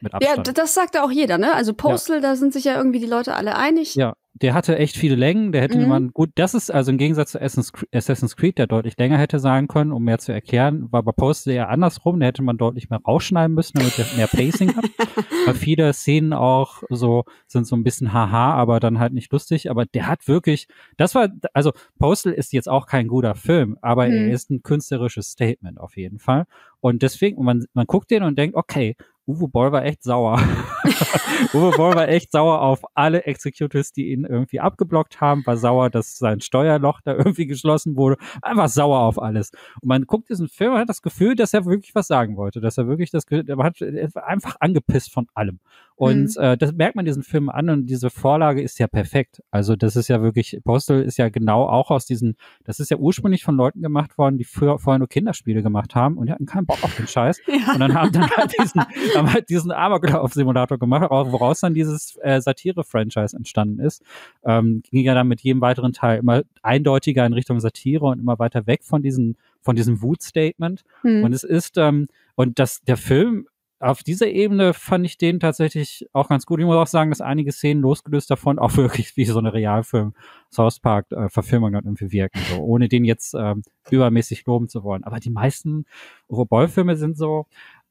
Mit Abstand. Ja, das sagt ja auch jeder, ne? Also Postal, ja. da sind sich ja irgendwie die Leute alle einig. Ja, der hatte echt viele Längen, der hätte mhm. man, gut, das ist also im Gegensatz zu Assassin's Creed, der deutlich länger hätte sein können, um mehr zu erklären, war bei Postal eher andersrum, da hätte man deutlich mehr rausschneiden müssen, damit er mehr Pacing hat. [laughs] Weil viele Szenen auch so, sind so ein bisschen haha, aber dann halt nicht lustig, aber der hat wirklich, das war, also Postal ist jetzt auch kein guter Film, aber mhm. er ist ein künstlerisches Statement auf jeden Fall. Und deswegen, man, man guckt den und denkt, okay, Uwe Boll war echt sauer. [laughs] [laughs] Uwe Boll war echt sauer auf alle Executives, die ihn irgendwie abgeblockt haben, war sauer, dass sein Steuerloch da irgendwie geschlossen wurde, einfach sauer auf alles. Und man guckt diesen Film und hat das Gefühl, dass er wirklich was sagen wollte, dass er wirklich das, er hat einfach angepisst von allem. Und mhm. äh, das merkt man diesen Film an und diese Vorlage ist ja perfekt. Also das ist ja wirklich, Postal ist ja genau auch aus diesen, das ist ja ursprünglich von Leuten gemacht worden, die früher, vorher nur Kinderspiele gemacht haben und die hatten keinen Bock auf den Scheiß. [laughs] Ja. Und dann haben dann halt diesen, haben halt diesen Amoklauf-Simulator gemacht, woraus dann dieses äh, Satire-Franchise entstanden ist. Ähm, ging ja dann mit jedem weiteren Teil immer eindeutiger in Richtung Satire und immer weiter weg von diesen von diesem Wut-Statement. Mhm. Und es ist, ähm, und das, der Film auf dieser Ebene fand ich den tatsächlich auch ganz gut. Ich muss auch sagen, dass einige Szenen losgelöst davon auch [laughs] wirklich wie so eine Realfilm South Park äh, Verfilmung dann irgendwie wirken, so ohne den jetzt ähm, übermäßig loben zu wollen. Aber die meisten Uwe Filme sind so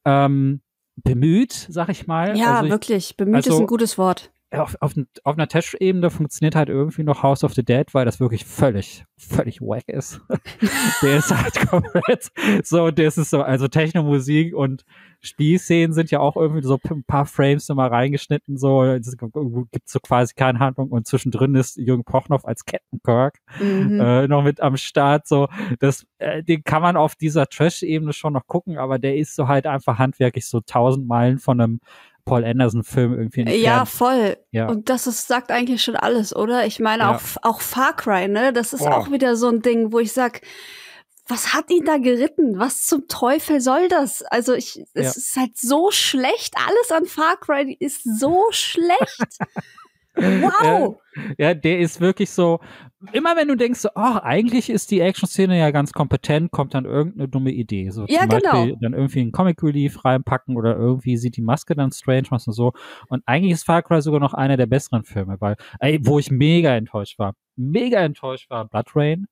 ähm, bemüht, sag ich mal. Ja, also ich, wirklich. Bemüht also, ist ein gutes Wort auf, auf, auf einer Tech-Ebene funktioniert halt irgendwie noch House of the Dead, weil das wirklich völlig, völlig wack ist. [laughs] der ist halt komplett so, das ist so, also Technomusik und Spielszenen sind ja auch irgendwie so ein paar Frames immer reingeschnitten, so, es gibt so quasi keine Handlung und zwischendrin ist Jürgen Prochnow als Captain Kirk mhm. äh, noch mit am Start, so, das, äh, den kann man auf dieser Trash-Ebene schon noch gucken, aber der ist so halt einfach handwerklich so tausend Meilen von einem Paul Anderson-Film irgendwie entfernt. Ja, voll. Ja. Und das ist, sagt eigentlich schon alles, oder? Ich meine, ja. auch, auch Far Cry, ne? Das ist Boah. auch wieder so ein Ding, wo ich sag, was hat ihn da geritten? Was zum Teufel soll das? Also ich, es ja. ist halt so schlecht. Alles an Far Cry ist so [laughs] schlecht. Wow! Ja, der ist wirklich so, immer wenn du denkst, oh, eigentlich ist die Action-Szene ja ganz kompetent, kommt dann irgendeine dumme Idee. So ja, zum genau. dann irgendwie einen Comic Relief reinpacken oder irgendwie sieht die Maske dann strange aus und so. Und eigentlich ist Far Cry sogar noch einer der besseren Filme, weil, ey, wo ich mega enttäuscht war, mega enttäuscht war, Blood Rain.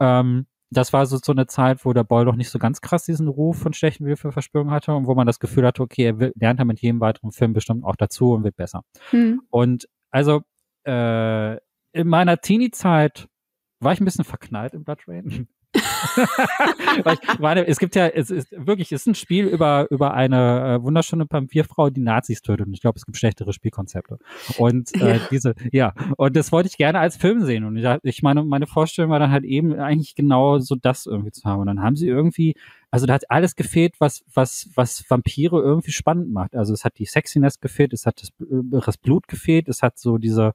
Ähm, das war so, so eine Zeit, wo der Boy noch nicht so ganz krass diesen Ruf von schlechten Willfühlverspürung hatte und wo man das Gefühl hatte, okay, er lernt dann mit jedem weiteren Film bestimmt auch dazu und wird besser. Hm. Und also äh, in meiner Teenie-Zeit war ich ein bisschen verknallt in Blood Rain. [laughs] Weil ich meine, es gibt ja, es ist wirklich, es ist ein Spiel über, über eine äh, wunderschöne Vampirfrau, die Nazis tötet. Und ich glaube, es gibt schlechtere Spielkonzepte. Und äh, ja. diese, ja, und das wollte ich gerne als Film sehen. Und ich, ich meine, meine Vorstellung war dann halt eben eigentlich genau so das irgendwie zu haben. Und dann haben sie irgendwie, also da hat alles gefehlt, was, was, was Vampire irgendwie spannend macht. Also es hat die Sexiness gefehlt, es hat das, äh, das Blut gefehlt, es hat so diese,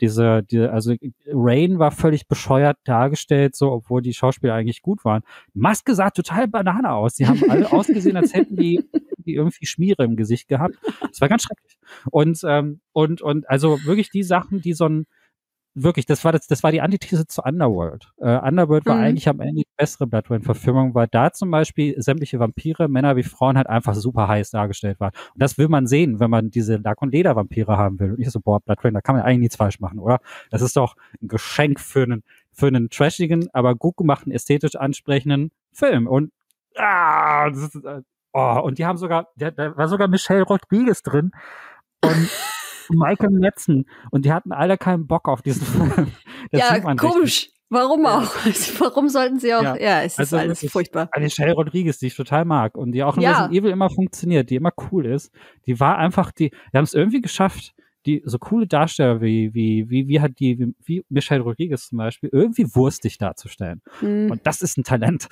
diese, die, also Rain war völlig bescheuert dargestellt, so, obwohl die Schauspieler eigentlich gut waren. Maske sah total Banane aus. Die haben alle [laughs] ausgesehen, als hätten die, die irgendwie Schmiere im Gesicht gehabt. Das war ganz schrecklich. Und, ähm, und, und also wirklich die Sachen, die so ein, wirklich, das war das, das war die Antithese zu Underworld. Äh, Underworld war mhm. eigentlich am Ende die bessere Blood Rain-Verfilmung, weil da zum Beispiel sämtliche Vampire, Männer wie Frauen halt einfach super heiß dargestellt waren. Und das will man sehen, wenn man diese Lack- und Leder-Vampire haben will. Und ich so, boah, Blood Rain, da kann man eigentlich nichts falsch machen, oder? Das ist doch ein Geschenk für einen, für einen trashigen, aber gut gemachten, ästhetisch ansprechenden Film. Und ah, ist, äh, oh, und die haben sogar, da, da war sogar Michelle Rodriguez drin. Und [laughs] Michael Metzen und die hatten alle keinen Bock auf diesen Film. [laughs] Das ja, komisch. Warum auch? Warum sollten sie auch? Ja, ja es also ist alles ist furchtbar. Eine Shelley Rodriguez, die ich total mag und die auch in ja. Resident Evil immer funktioniert, die immer cool ist. Die war einfach, die, die haben es irgendwie geschafft, die so coole Darsteller wie, wie, wie, wie hat die, wie, wie Michelle Rodriguez zum Beispiel, irgendwie wurstig darzustellen. Mhm. Und das ist ein Talent.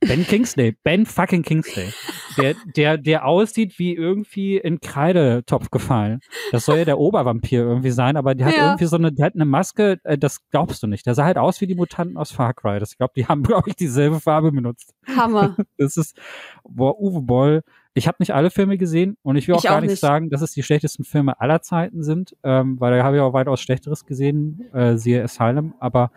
Ben Kingsley, Ben fucking Kingsley, der, der, der aussieht wie irgendwie in Kreidetopf gefallen. Das soll ja der Obervampir irgendwie sein, aber die hat ja. irgendwie so eine, die hat eine Maske, äh, das glaubst du nicht. Der sah halt aus wie die Mutanten aus Far Cry. Das, ich glaube, die haben, [laughs] glaube ich, dieselbe Farbe benutzt. Hammer. [laughs] Das ist, boah, Uwe Boll. Ich habe nicht alle Filme gesehen und ich will auch ich gar auch nicht, nicht sagen, dass es die schlechtesten Filme aller Zeiten sind, ähm, weil da habe ich auch weitaus Schlechteres gesehen, äh, siehe Asylum, aber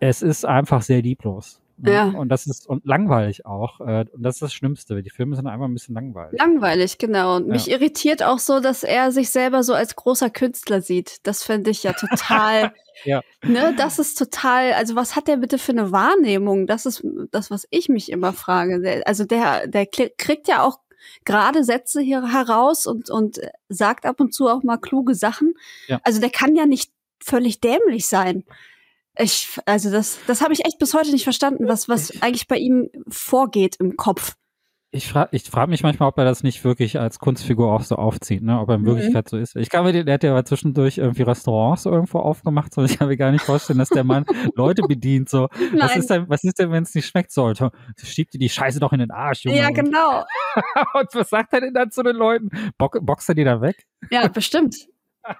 es ist einfach sehr lieblos. Ne? Ja. Und das ist und langweilig auch. Äh, und das ist das Schlimmste. Die Filme sind einfach ein bisschen langweilig. Langweilig, genau. Und ja. mich irritiert auch so, dass er sich selber so als großer Künstler sieht. Das finde ich ja total. [laughs] ja. Ne, das ist total. Also was hat der bitte für eine Wahrnehmung? Das ist das, was ich mich immer frage. also der, der kriegt ja auch gerade Sätze hier heraus und und sagt ab und zu auch mal kluge Sachen. Ja. Also der kann ja nicht völlig dämlich sein. Ich, also das, das habe ich echt bis heute nicht verstanden, was, was eigentlich bei ihm vorgeht im Kopf. Ich frage ich frag mich manchmal, ob er das nicht wirklich als Kunstfigur auch so aufzieht, ne? ob er in mhm. Wirklichkeit so ist. Ich kann mir, der hat ja zwischendurch irgendwie Restaurants irgendwo aufgemacht, so ich kann mir gar nicht vorstellen, dass der Mann [laughs] Leute bedient. So, Nein. was ist denn, was ist denn, wenn es nicht schmeckt sollte? Schiebt dir die Scheiße doch in den Arsch, Junge. Ja, genau. Und, [laughs] und was sagt er denn dann zu den Leuten? Bo boxt er die da weg? Ja, bestimmt.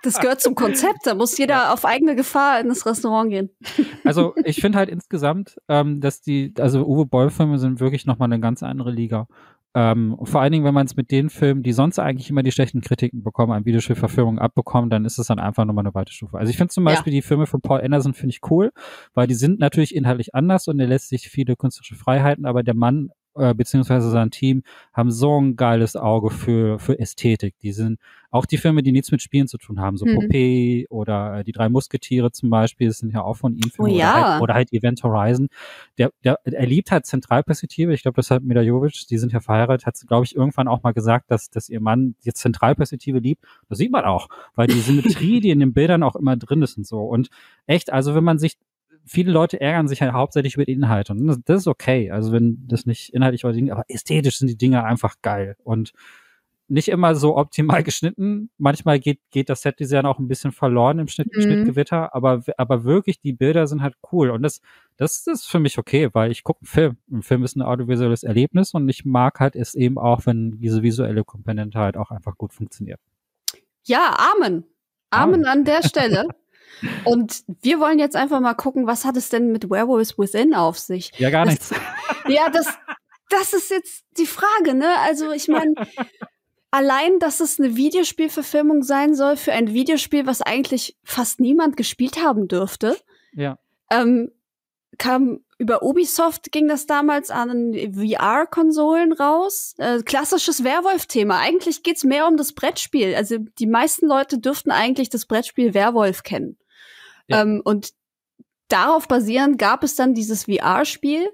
Das gehört zum Konzept. Da muss jeder ja. auf eigene Gefahr in das Restaurant gehen. [laughs] Also ich finde halt insgesamt, ähm, dass die, also Uwe Boll-Filme sind wirklich nochmal eine ganz andere Liga. Ähm, vor allen Dingen, wenn man es mit den Filmen, die sonst eigentlich immer die schlechten Kritiken bekommen, an Videospielverfilmungen abbekommen, dann ist es dann einfach nochmal eine weite Stufe. Also ich finde zum Beispiel ja. die Filme von Paul Anderson finde ich cool, weil die sind natürlich inhaltlich anders und er lässt sich viele künstlerische Freiheiten, aber der Mann äh, beziehungsweise sein Team haben so ein geiles Auge für, für Ästhetik. Die sind auch die Filme, die nichts mit Spielen zu tun haben, so mhm. Popeye oder äh, die drei Musketiere zum Beispiel, das sind ja auch von ihm Filme. Oh, ja. oder, halt, oder halt Event Horizon. Der, der, er liebt halt Zentralperspektive. Ich glaube, das hat Mila Jovic, die sind ja verheiratet, hat, glaube ich, irgendwann auch mal gesagt, dass, dass ihr Mann die Zentralperspektive liebt. Das sieht man auch, weil die Symmetrie, die in den Bildern auch immer drin ist und so. Und echt, also wenn man sich viele Leute ärgern sich halt hauptsächlich über die Inhalte. Und das, ist okay. Also wenn das nicht inhaltlich oder aber ästhetisch sind die Dinge einfach geil. Und nicht immer so optimal [laughs] geschnitten. Manchmal geht, geht das Setdesign auch ein bisschen verloren im Schnitt, mhm. Schnittgewitter, aber, aber wirklich die Bilder sind halt cool. Und das, das ist für mich okay, weil ich gucke einen Film. Ein Film ist ein audiovisuelles Erlebnis und ich mag halt es eben auch, wenn diese visuelle Komponente halt auch einfach gut funktioniert. Ja, Amen. Amen, Amen. an der Stelle. [laughs] Und wir wollen jetzt einfach mal gucken, was hat es denn mit Werewolves Within auf sich? Ja, gar das, nichts. [laughs] Ja, das, das ist jetzt die Frage, ne? Also ich meine, allein, dass es eine Videospielverfilmung sein soll für ein Videospiel, was eigentlich fast niemand gespielt haben dürfte. Ja. Ähm, kam über Ubisoft ging das damals an VR-Konsolen raus. Äh, klassisches Werwolf-Thema. Eigentlich geht's mehr um das Brettspiel. Also die meisten Leute dürften eigentlich das Brettspiel Werwolf kennen. Ja. Ähm, und darauf basierend gab es dann dieses VR-Spiel,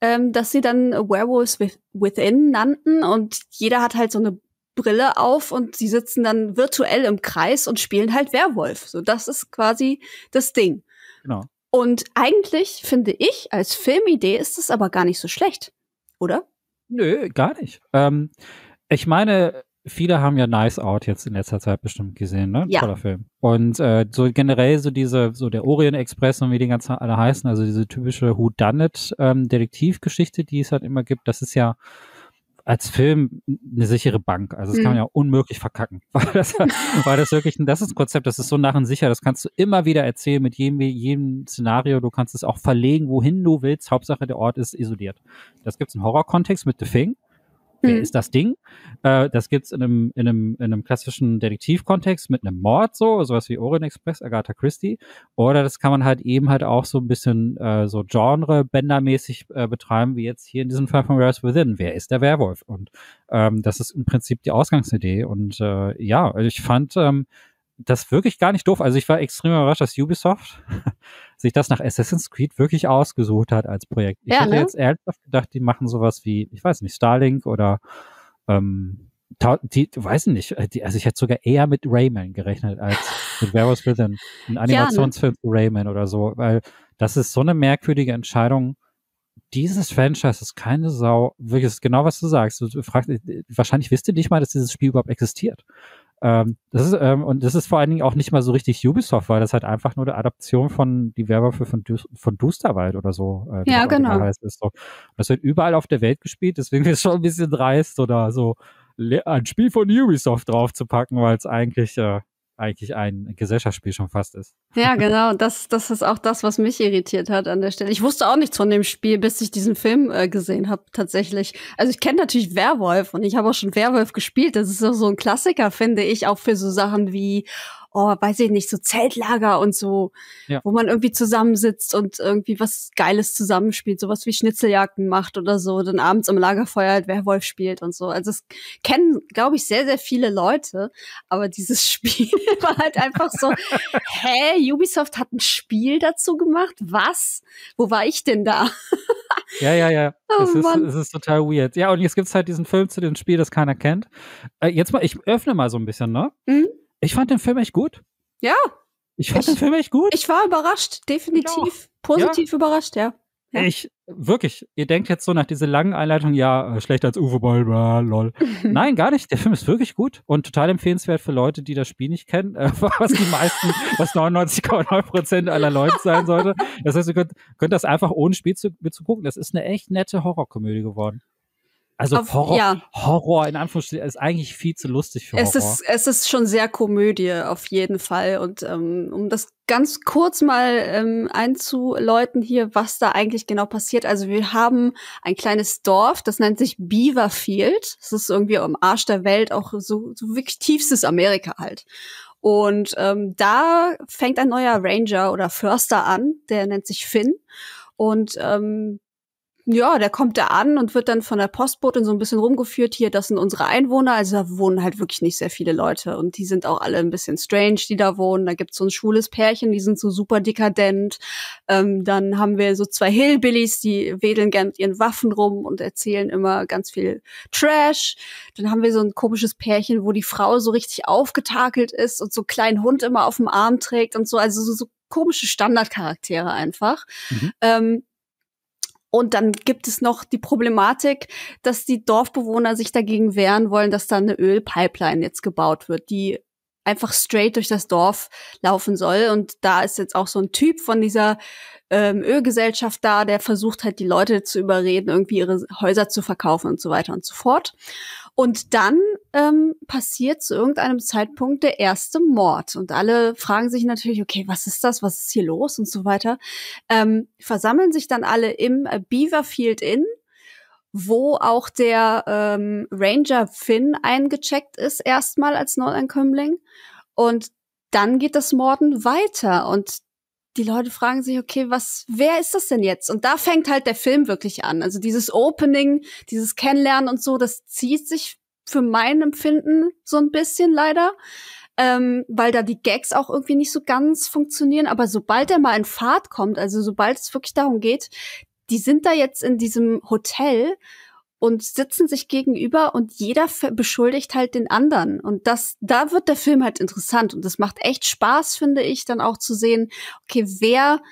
ähm, das sie dann Werewolves Within nannten. Und jeder hat halt so eine Brille auf und sie sitzen dann virtuell im Kreis und spielen halt Werwolf. So, das ist quasi das Ding. Genau. Und eigentlich finde ich, als Filmidee ist es aber gar nicht so schlecht, oder? Nö, gar nicht. Ähm, ich meine, viele haben ja Nice Out jetzt in letzter Zeit bestimmt gesehen, ne? Ja. Toller Film. Und äh, so generell so diese, so der Orient Express und wie die ganzen alle heißen, also diese typische Who Done It ähm, Detektivgeschichte, die es halt immer gibt, das ist ja als Film eine sichere Bank. Also das mhm. kann man mhm. ja unmöglich verkacken. [laughs] Weil das, weil das wirklich, das ist ein Konzept, das ist so nach und sicher, das kannst du immer wieder erzählen mit jedem, jedem Szenario. Du kannst es auch verlegen, wohin du willst. Hauptsache der Ort ist isoliert. Das gibt's im Horror-Kontext mit The Thing. Wer mhm. ist das Ding? Äh, das gibt's in einem, in einem, in einem klassischen Detektivkontext mit einem Mord so, sowas wie Orient Express, Agatha Christie. Oder das kann man halt eben halt auch so ein bisschen äh, so Genre-Bändermäßig äh, betreiben, wie jetzt hier in diesem Fall von Rise Within. Wer ist der Werwolf? Und ähm, das ist im Prinzip die Ausgangsidee. Und äh, ja, also ich fand ähm, das wirklich gar nicht doof. Also ich war extrem überrascht, dass Ubisoft sich das nach Assassin's Creed wirklich ausgesucht hat als Projekt. Ich ja, hätte ne? jetzt ernsthaft gedacht, die machen sowas wie, ich weiß nicht, Starlink oder ähm, die, du weißt nicht, äh, die, also ich hätte sogar eher mit Rayman gerechnet als mit Werewolf Within, ein Animationsfilm [laughs] ja, ne? Rayman oder so, weil das ist so eine merkwürdige Entscheidung. Dieses Franchise ist keine Sau, wirklich ist genau was du sagst. Du fragst, wahrscheinlich wisst ihr nicht mal, dass dieses Spiel überhaupt existiert. Ähm, das ist, ähm, und das ist vor allen Dingen auch nicht mal so richtig Ubisoft, weil das halt einfach nur eine Adaption von die Werwölfe von, du von Dusterwald oder so. Äh, ja, genau. Heißt, ist so. Das wird überall auf der Welt gespielt, deswegen [laughs] ist es schon ein bisschen dreist oder so ein Spiel von Ubisoft draufzupacken, weil es eigentlich äh, eigentlich ein Gesellschaftsspiel schon fast ist. Ja, [laughs] genau. Das, das ist auch das, was mich irritiert hat an der Stelle. Ich wusste auch nichts von dem Spiel, bis ich diesen Film äh, gesehen habe, tatsächlich. Also ich kenne natürlich Werwolf und ich habe auch schon Werwolf gespielt. Das ist auch so ein Klassiker, finde ich, auch für so Sachen wie oh, weiß ich nicht, so Zeltlager und so, ja. wo man irgendwie zusammensitzt und irgendwie was Geiles zusammenspielt, sowas wie Schnitzeljagden macht oder so, dann abends im Lagerfeuer halt Werwolf spielt und so. Also es kennen, glaube ich, sehr, sehr viele Leute, aber dieses [laughs] Spiel war halt einfach so, hä, Ubisoft hat ein Spiel dazu gemacht? Was? Wo war ich denn da? Ja, ja, ja. Oh, es, ist, es ist total weird. Ja, und jetzt gibt's halt diesen Film zu dem Spiel, das keiner kennt. Äh, jetzt mal, ich öffne mal so ein bisschen, ne? Mhm. Ich fand den Film echt gut. Ja. Ich fand ich, den Film echt gut. Ich war überrascht, definitiv. Positiv ja. überrascht, ja. ja. Ich, wirklich, ihr denkt jetzt so nach dieser langen Einleitung, ja, äh, schlechter als Uwe Boll, bla, lol. [laughs] Nein, gar nicht. Der Film ist wirklich gut und total empfehlenswert für Leute, die das Spiel nicht kennen, [laughs] äh, was die meisten, was 99,9 Prozent aller Leute sein sollte. Das heißt, ihr könnt, könnt das einfach ohne Spiel zu, zu gucken. Das ist eine echt nette Horrorkomödie geworden. Also Auf, Horror, ja. Horror in Anführungsstrichen ist eigentlich viel zu lustig für es Horror. Ist, es ist schon sehr Komödie auf jeden Fall. Und ähm, um das ganz kurz mal ähm, einzuläuten hier, was da eigentlich genau passiert. Also wir haben ein kleines Dorf, das nennt sich Beaverfield. Das ist irgendwie am Arsch der Welt, auch so, so wirklich tiefstes Amerika halt. Und ähm, da fängt ein neuer Ranger oder Förster an, der nennt sich Finn. Und ähm, ja, der kommt da an und wird dann von der Postbotin so ein bisschen rumgeführt. Hier, das sind unsere Einwohner. Also da wohnen halt wirklich nicht sehr viele Leute. Und die sind auch alle ein bisschen strange, die da wohnen. Da gibt's so ein schwules Pärchen, die sind so super dekadent. Ähm, dann haben wir so zwei Hillbillies, die wedeln gern mit ihren Waffen rum und erzählen immer ganz viel Trash. Dann haben wir so ein komisches Pärchen, wo die Frau so richtig aufgetakelt ist und so einen kleinen Hund immer auf dem Arm trägt und so. Also so, so komische Standardcharaktere einfach. Mhm. Ähm, und dann gibt es noch die Problematik, dass die Dorfbewohner sich dagegen wehren wollen, dass da eine Ölpipeline jetzt gebaut wird, die einfach straight durch das Dorf laufen soll. Und da ist jetzt auch so ein Typ von dieser ähm, Ölgesellschaft da, der versucht halt die Leute zu überreden, irgendwie ihre Häuser zu verkaufen und so weiter und so fort. Und dann ähm, passiert zu irgendeinem Zeitpunkt der erste Mord. Und alle fragen sich natürlich, okay, was ist das? Was ist hier los? Und so weiter. Ähm, versammeln sich dann alle im äh, Beaverfield Inn, wo auch der ähm, Ranger Finn eingecheckt ist, erstmal als Neuankömmling. Und dann geht das Morden weiter. Und die Leute fragen sich, okay, was, wer ist das denn jetzt? Und da fängt halt der Film wirklich an. Also dieses Opening, dieses Kennenlernen und so, das zieht sich für mein Empfinden so ein bisschen leider. Ähm, weil da die Gags auch irgendwie nicht so ganz funktionieren. Aber sobald er mal in Fahrt kommt, also sobald es wirklich darum geht, die sind da jetzt in diesem Hotel und sitzen sich gegenüber und jeder beschuldigt halt den anderen. Und das, da wird der Film halt interessant und das macht echt Spaß, finde ich, dann auch zu sehen, okay, wer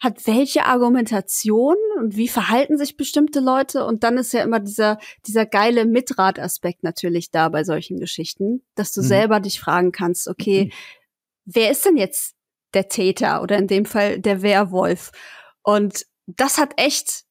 hat welche Argumentation und wie verhalten sich bestimmte Leute und dann ist ja immer dieser dieser geile Mitrataspekt natürlich da bei solchen Geschichten, dass du mhm. selber dich fragen kannst, okay, mhm. wer ist denn jetzt der Täter oder in dem Fall der Werwolf? Und das hat echt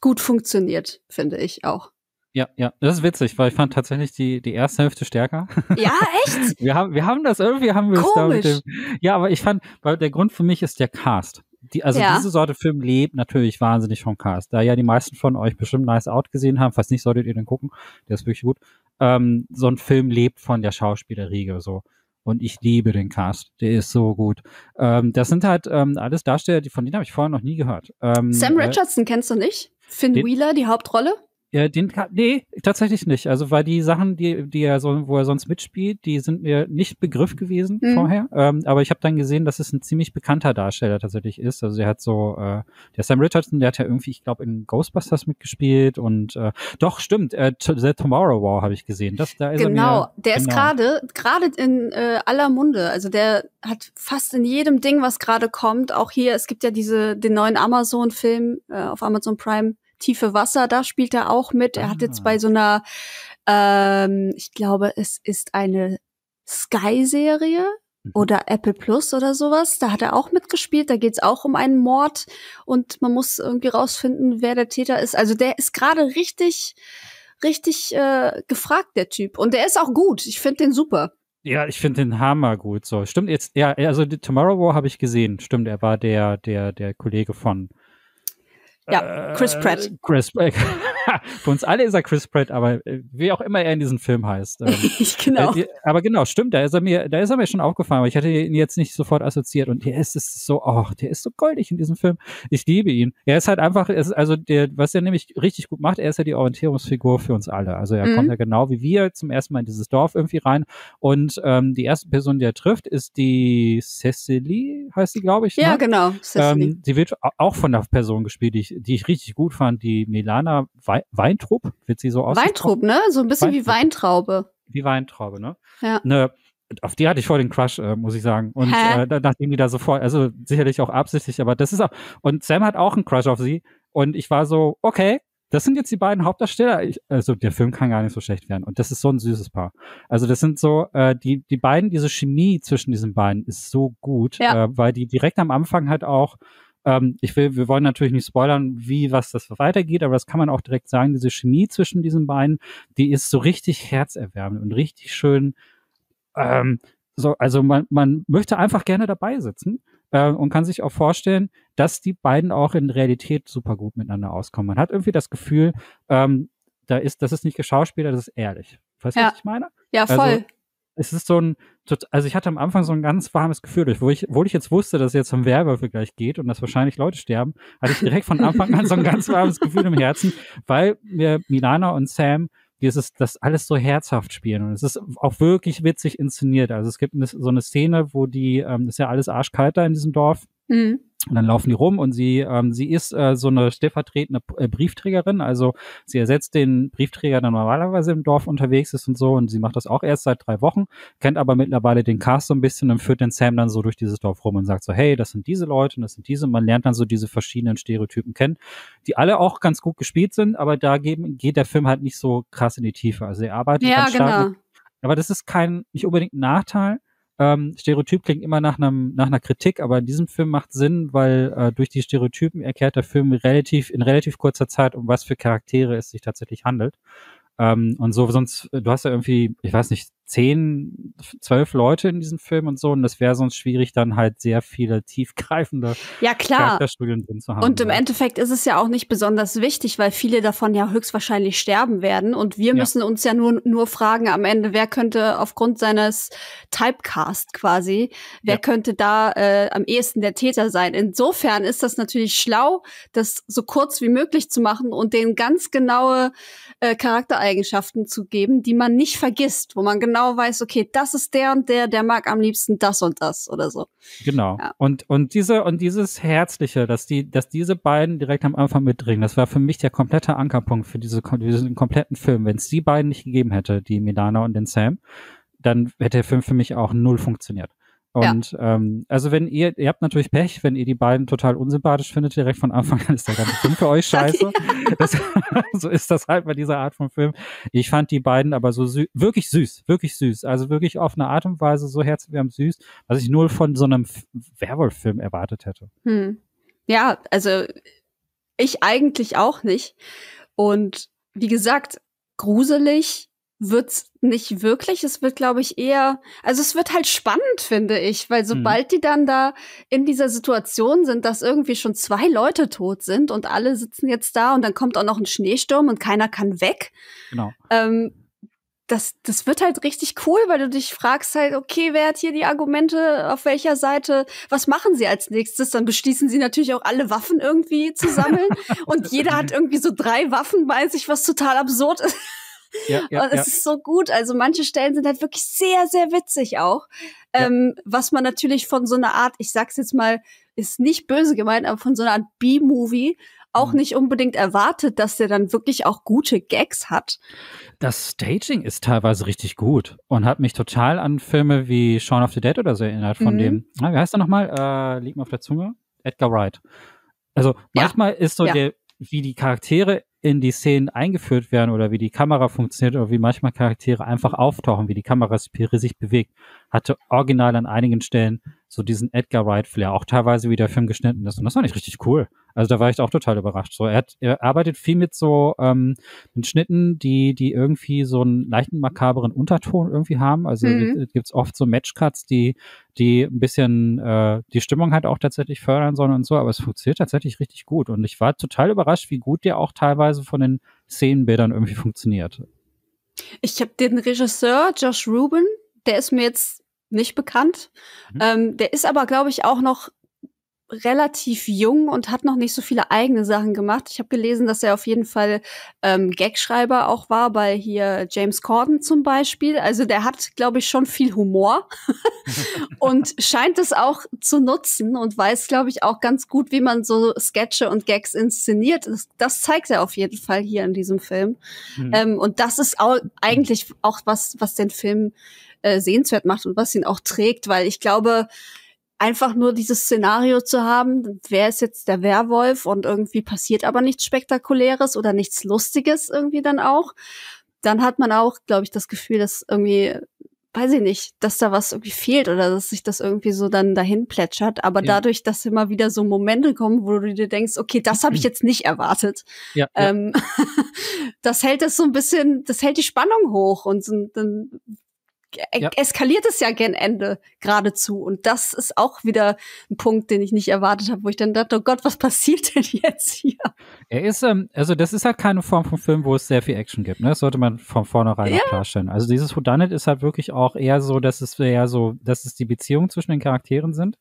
gut funktioniert, finde ich auch. Ja, ja, das ist witzig, weil ich fand tatsächlich die, die erste Hälfte stärker. [laughs] Ja, echt? [laughs] wir haben, wir haben das irgendwie, haben wir es da dem, ja, aber ich fand, weil der Grund für mich ist der Cast. Die, also ja. diese Sorte Film lebt natürlich wahnsinnig vom Cast. Da ja die meisten von euch bestimmt Nice Out gesehen haben, falls nicht, solltet ihr den gucken. Der ist wirklich gut. Ähm, so ein Film lebt von der Schauspielerriege so. Und ich liebe den Cast. Der ist so gut. Ähm, das sind halt ähm, alles Darsteller, die von denen habe ich vorher noch nie gehört. Ähm, Sam äh, Richardson äh, kennst du nicht? Finn den, Wheeler, die Hauptrolle? Ja, den nee, tatsächlich nicht. Also weil die Sachen, die, die er so, wo er sonst mitspielt, die sind mir nicht Begriff gewesen mhm. vorher. Ähm, aber ich habe dann gesehen, dass es ein ziemlich bekannter Darsteller tatsächlich ist. Also er hat so, äh, der Sam Richardson, der hat ja irgendwie, ich glaube, in Ghostbusters mitgespielt und äh, doch stimmt, äh, The Tomorrow War habe ich gesehen. Das, da ist genau, er mir, der genau. ist gerade gerade in äh, aller Munde. Also der hat fast in jedem Ding, was gerade kommt. Auch hier, es gibt ja diese den neuen Amazon-Film äh, auf Amazon Prime Tiefe Wasser, da spielt er auch mit. Er hat jetzt bei ah. so einer, ähm, ich glaube, es ist eine Sky-Serie mhm. oder Apple Plus oder sowas. Da hat er auch mitgespielt. Da geht es auch um einen Mord und man muss irgendwie rausfinden, wer der Täter ist. Also der ist gerade richtig, richtig äh, gefragt, der Typ. Und der ist auch gut. Ich finde den super. Ja, ich finde den Hammer gut. So, stimmt jetzt. Ja, also Tomorrow War habe ich gesehen. Stimmt, er war der, der, der Kollege von ja, Chris Pratt. Chris Pratt. [laughs] Für uns alle ist er Chris Pratt, aber äh, wie auch immer er in diesem Film heißt. Ähm, [laughs] genau. Äh, aber genau, stimmt, da ist er mir, da ist er mir schon aufgefallen, aber ich hatte ihn jetzt nicht sofort assoziiert und der ist, ist so, oh, der ist so goldig in diesem Film. Ich liebe ihn. Er ist halt einfach, ist also der, was er nämlich richtig gut macht, er ist ja die Orientierungsfigur für uns alle. Also er mhm. kommt ja genau wie wir zum ersten Mal in dieses Dorf irgendwie rein und ähm, die erste Person, die er trifft, ist die Cecily, heißt sie, glaube ich. Ja, ne? genau. Ähm, sie wird auch von der Person gespielt, die ich, die ich richtig gut fand, die Milana Weintrup, wird sie so aus. Weintrup, ne? So ein bisschen Weintrup. wie Weintraube. Wie Weintraube, ne? Ja. Ne, auf die hatte ich voll den Crush, äh, muss ich sagen. Und äh, nachdem die da sofort, also sicherlich auch absichtlich, aber das ist auch. Und Sam hat auch einen Crush auf sie. Und ich war so, okay, das sind jetzt die beiden Hauptdarsteller. Ich, also der Film kann gar nicht so schlecht werden. Und das ist so ein süßes Paar. Also das sind so, äh, die, die beiden, diese Chemie zwischen diesen beiden ist so gut, ja. äh, weil die direkt am Anfang halt auch ähm, ich will, wir wollen natürlich nicht spoilern, wie was das weitergeht, aber das kann man auch direkt sagen. Diese Chemie zwischen diesen beiden, die ist so richtig herzerwärmend und richtig schön. Ähm, so, also man, man möchte einfach gerne dabei sitzen äh, und kann sich auch vorstellen, dass die beiden auch in Realität super gut miteinander auskommen. Man hat irgendwie das Gefühl, ähm, da ist, das ist nicht geschauspielert, das ist ehrlich. Weißt du, ja. was ich meine? Ja, voll. Also, es ist so ein, also ich hatte am Anfang so ein ganz warmes Gefühl, wo ich, wo ich jetzt wusste, dass es jetzt um Werwölfe gleich geht und dass wahrscheinlich Leute sterben, hatte ich direkt von Anfang an so ein ganz warmes Gefühl im Herzen, weil mir Milana und Sam dieses, das alles so herzhaft spielen. Und es ist auch wirklich witzig inszeniert. Also es gibt so eine Szene, wo die, ähm, ist ja alles arschkalt da in diesem Dorf. Mhm. Und dann laufen die rum und sie, ähm, sie ist äh, so eine stellvertretende äh, Briefträgerin. Also sie ersetzt den Briefträger, der normalerweise im Dorf unterwegs ist und so. Und sie macht das auch erst seit drei Wochen, kennt aber mittlerweile den Cast so ein bisschen und führt den Sam dann so durch dieses Dorf rum und sagt so, hey, das sind diese Leute und das sind diese. Und man lernt dann so diese verschiedenen Stereotypen kennen, die alle auch ganz gut gespielt sind, aber da geben, geht der Film halt nicht so krass in die Tiefe. Also er arbeitet ja, ganz stark. Genau. Mit, aber das ist kein, nicht unbedingt ein Nachteil ähm, Stereotyp klingt immer nach, einem, nach einer Kritik, aber in diesem Film macht Sinn, weil äh, durch die Stereotypen erklärt der Film relativ in relativ kurzer Zeit, um was für Charaktere es sich tatsächlich handelt. Ähm, und so, sonst, du hast ja irgendwie, ich weiß nicht, zehn, zwölf Leute in diesem Film und so. Und das wäre sonst schwierig, dann halt sehr viele tiefgreifende ja, klar. Charakterstudien drin zu haben. Und im ja. Endeffekt ist es ja auch nicht besonders wichtig, weil viele davon ja höchstwahrscheinlich sterben werden. Und wir ja. müssen uns ja nur, nur fragen am Ende, wer könnte aufgrund seines Typecast quasi, wer ja. könnte da äh, am ehesten der Täter sein. Insofern ist das natürlich schlau, das so kurz wie möglich zu machen und denen ganz genaue äh, Charaktereigenschaften zu geben, die man nicht vergisst, wo man genau genau weiß, okay, das ist der und der, der mag am liebsten das und das oder so. Genau. Ja. Und, und diese, und dieses Herzliche, dass die, dass diese beiden direkt am Anfang mitdringen, das war für mich der komplette Ankerpunkt für diese, diesen kompletten Film. Wenn es die beiden nicht gegeben hätte, die Milana und den Sam, dann hätte der Film für mich auch null funktioniert. Und ja. ähm, also wenn ihr, ihr habt natürlich Pech, wenn ihr die beiden total unsympathisch findet, direkt von Anfang an ist der ganze Film für euch [laughs] scheiße. das, [laughs] so ist das halt bei dieser Art von Film. Ich fand die beiden aber so sü wirklich süß, wirklich süß. Also wirklich auf eine Art und Weise so herzlich süß, was ich null von so einem Werwolf-Film erwartet hätte. Hm. Ja, also ich eigentlich auch nicht. Und wie gesagt, gruselig wird's nicht wirklich. Es wird, glaube ich, eher, also es wird halt spannend, finde ich, weil mhm. sobald mhm. die dann da in dieser Situation sind, dass irgendwie schon zwei Leute tot sind und alle sitzen jetzt da und dann kommt auch noch ein Schneesturm und keiner kann weg. Genau. Ähm, das, das wird halt richtig cool, weil du dich fragst halt, okay, wer hat hier die Argumente, auf welcher Seite, was machen sie als nächstes? Dann beschließen sie natürlich auch alle Waffen irgendwie zu sammeln [laughs] und jeder hat irgendwie so drei Waffen bei sich, was total absurd ist. Ja, [laughs] ja, und es ja. ist so gut. Also manche Stellen sind halt wirklich sehr, sehr witzig auch. Ähm, was man natürlich von so einer Art, ich sag's jetzt mal, ist nicht böse gemeint, aber von so einer Art B-Movie auch mhm. nicht unbedingt erwartet, dass der dann wirklich auch gute Gags hat. Das Staging ist teilweise richtig gut und hat mich total an Filme wie Shaun of the Dead oder so erinnert, von mhm. dem, na, wie heißt er nochmal? Äh, liegt mir auf der Zunge? Edgar Wright. Also manchmal ist so der, wie die Charaktere in die Szenen eingeführt werden oder wie die Kamera funktioniert oder wie manchmal Charaktere einfach auftauchen, wie die Kamera sich bewegt, hatte original an einigen Stellen so diesen Edgar Wright Flair, auch teilweise wie der Film geschnitten ist. Und das war nicht richtig cool. Also da war ich auch total überrascht. So, er, hat, er arbeitet viel mit so ähm, mit Schnitten, die, die irgendwie so einen leichten makaberen Unterton irgendwie haben. Also mhm. gibt's oft so Matchcuts, die, die ein bisschen äh, die Stimmung halt auch tatsächlich fördern sollen und so, aber es funktioniert tatsächlich richtig gut. Und ich war total überrascht, wie gut der auch teilweise von den Szenenbildern irgendwie funktioniert. Ich habe den Regisseur Josh Rubin, der ist mir jetzt nicht bekannt. Mhm. Ähm, der ist aber, glaube ich, auch noch relativ jung und hat noch nicht so viele eigene Sachen gemacht. Ich habe gelesen, dass er auf jeden Fall ähm, Gagschreiber auch war bei hier James Corden zum Beispiel. Also der hat, glaube ich, schon viel Humor [laughs] und scheint es auch zu nutzen und weiß, glaube ich, auch ganz gut, wie man so Sketche und Gags inszeniert. Das, das zeigt er auf jeden Fall hier in diesem Film. Mhm. Ähm, und das ist auch eigentlich auch was, was den Film äh, sehenswert macht und was ihn auch trägt, weil ich glaube, einfach nur dieses Szenario zu haben, wer ist jetzt der Werwolf und irgendwie passiert aber nichts Spektakuläres oder nichts Lustiges irgendwie dann auch, dann hat man auch, glaube ich, das Gefühl, dass irgendwie, weiß ich nicht, dass da was irgendwie fehlt oder dass sich das irgendwie so dann dahin plätschert. Aber ja. dadurch, dass immer wieder so Momente kommen, wo du dir denkst, okay, das habe ich [clears throat] jetzt nicht erwartet. Ja, ähm, ja. [laughs] das hält das so ein bisschen, das hält die Spannung hoch und so, dann ja. eskaliert es ja gen Ende geradezu. Und das ist auch wieder ein Punkt, den ich nicht erwartet habe, wo ich dann dachte, oh Gott, was passiert denn [laughs] jetzt hier? Er ist, ähm, also das ist halt keine Form von Film, wo es sehr viel Action gibt. Ne? Das sollte man von vornherein ja. klarstellen. Also dieses Whodunit ist halt wirklich auch eher so, dass es eher so, dass es die Beziehungen zwischen den Charakteren sind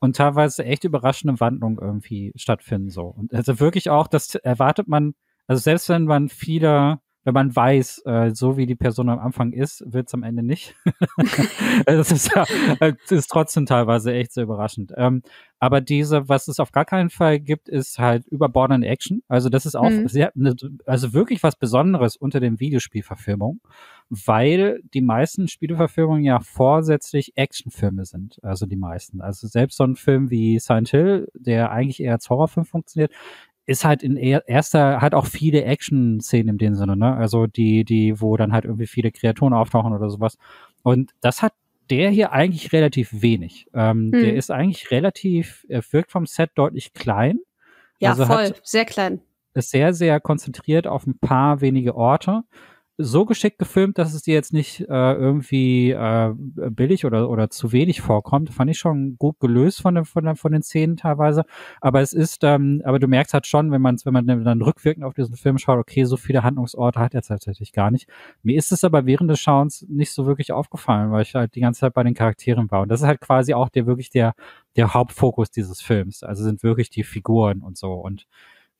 und teilweise echt überraschende Wandlungen irgendwie stattfinden so. Und also wirklich auch, das erwartet man, also selbst wenn man viele wenn man weiß, äh, so wie die Person am Anfang ist, wird es am Ende nicht. [laughs] das ist ja, das ist trotzdem teilweise echt sehr überraschend. Ähm, aber diese, was es auf gar keinen Fall gibt, ist halt überbordende Action. Also das ist auch mhm. sehr, ne, also wirklich was Besonderes unter den Videospielverfilmungen, weil die meisten Spieleverfilmungen ja vorsätzlich Actionfilme sind. Also die meisten. Also selbst so ein Film wie Silent Hill, der eigentlich eher als Horrorfilm funktioniert, ist halt in erster, hat auch viele Action-Szenen in dem Sinne, ne? Also die, die, wo dann halt irgendwie viele Kreaturen auftauchen oder sowas. Und das hat der hier eigentlich relativ wenig. Ähm, hm. Der ist eigentlich relativ, er wirkt vom Set deutlich klein. Ja, also voll, sehr klein. Ist sehr, sehr konzentriert auf ein paar wenige Orte so geschickt gefilmt, dass es dir jetzt nicht äh, irgendwie äh, billig oder, oder zu wenig vorkommt. Fand ich schon gut gelöst von, den, von, den, von den Szenen teilweise. Aber es ist, ähm, aber du merkst halt schon, wenn man, wenn man dann rückwirkend auf diesen Film schaut, okay, so viele Handlungsorte hat er tatsächlich gar nicht. Mir ist es aber während des Schauens nicht so wirklich aufgefallen, weil ich halt die ganze Zeit bei den Charakteren war. Und das ist halt quasi auch der wirklich der, der Hauptfokus dieses Films. Also sind wirklich die Figuren und so. Und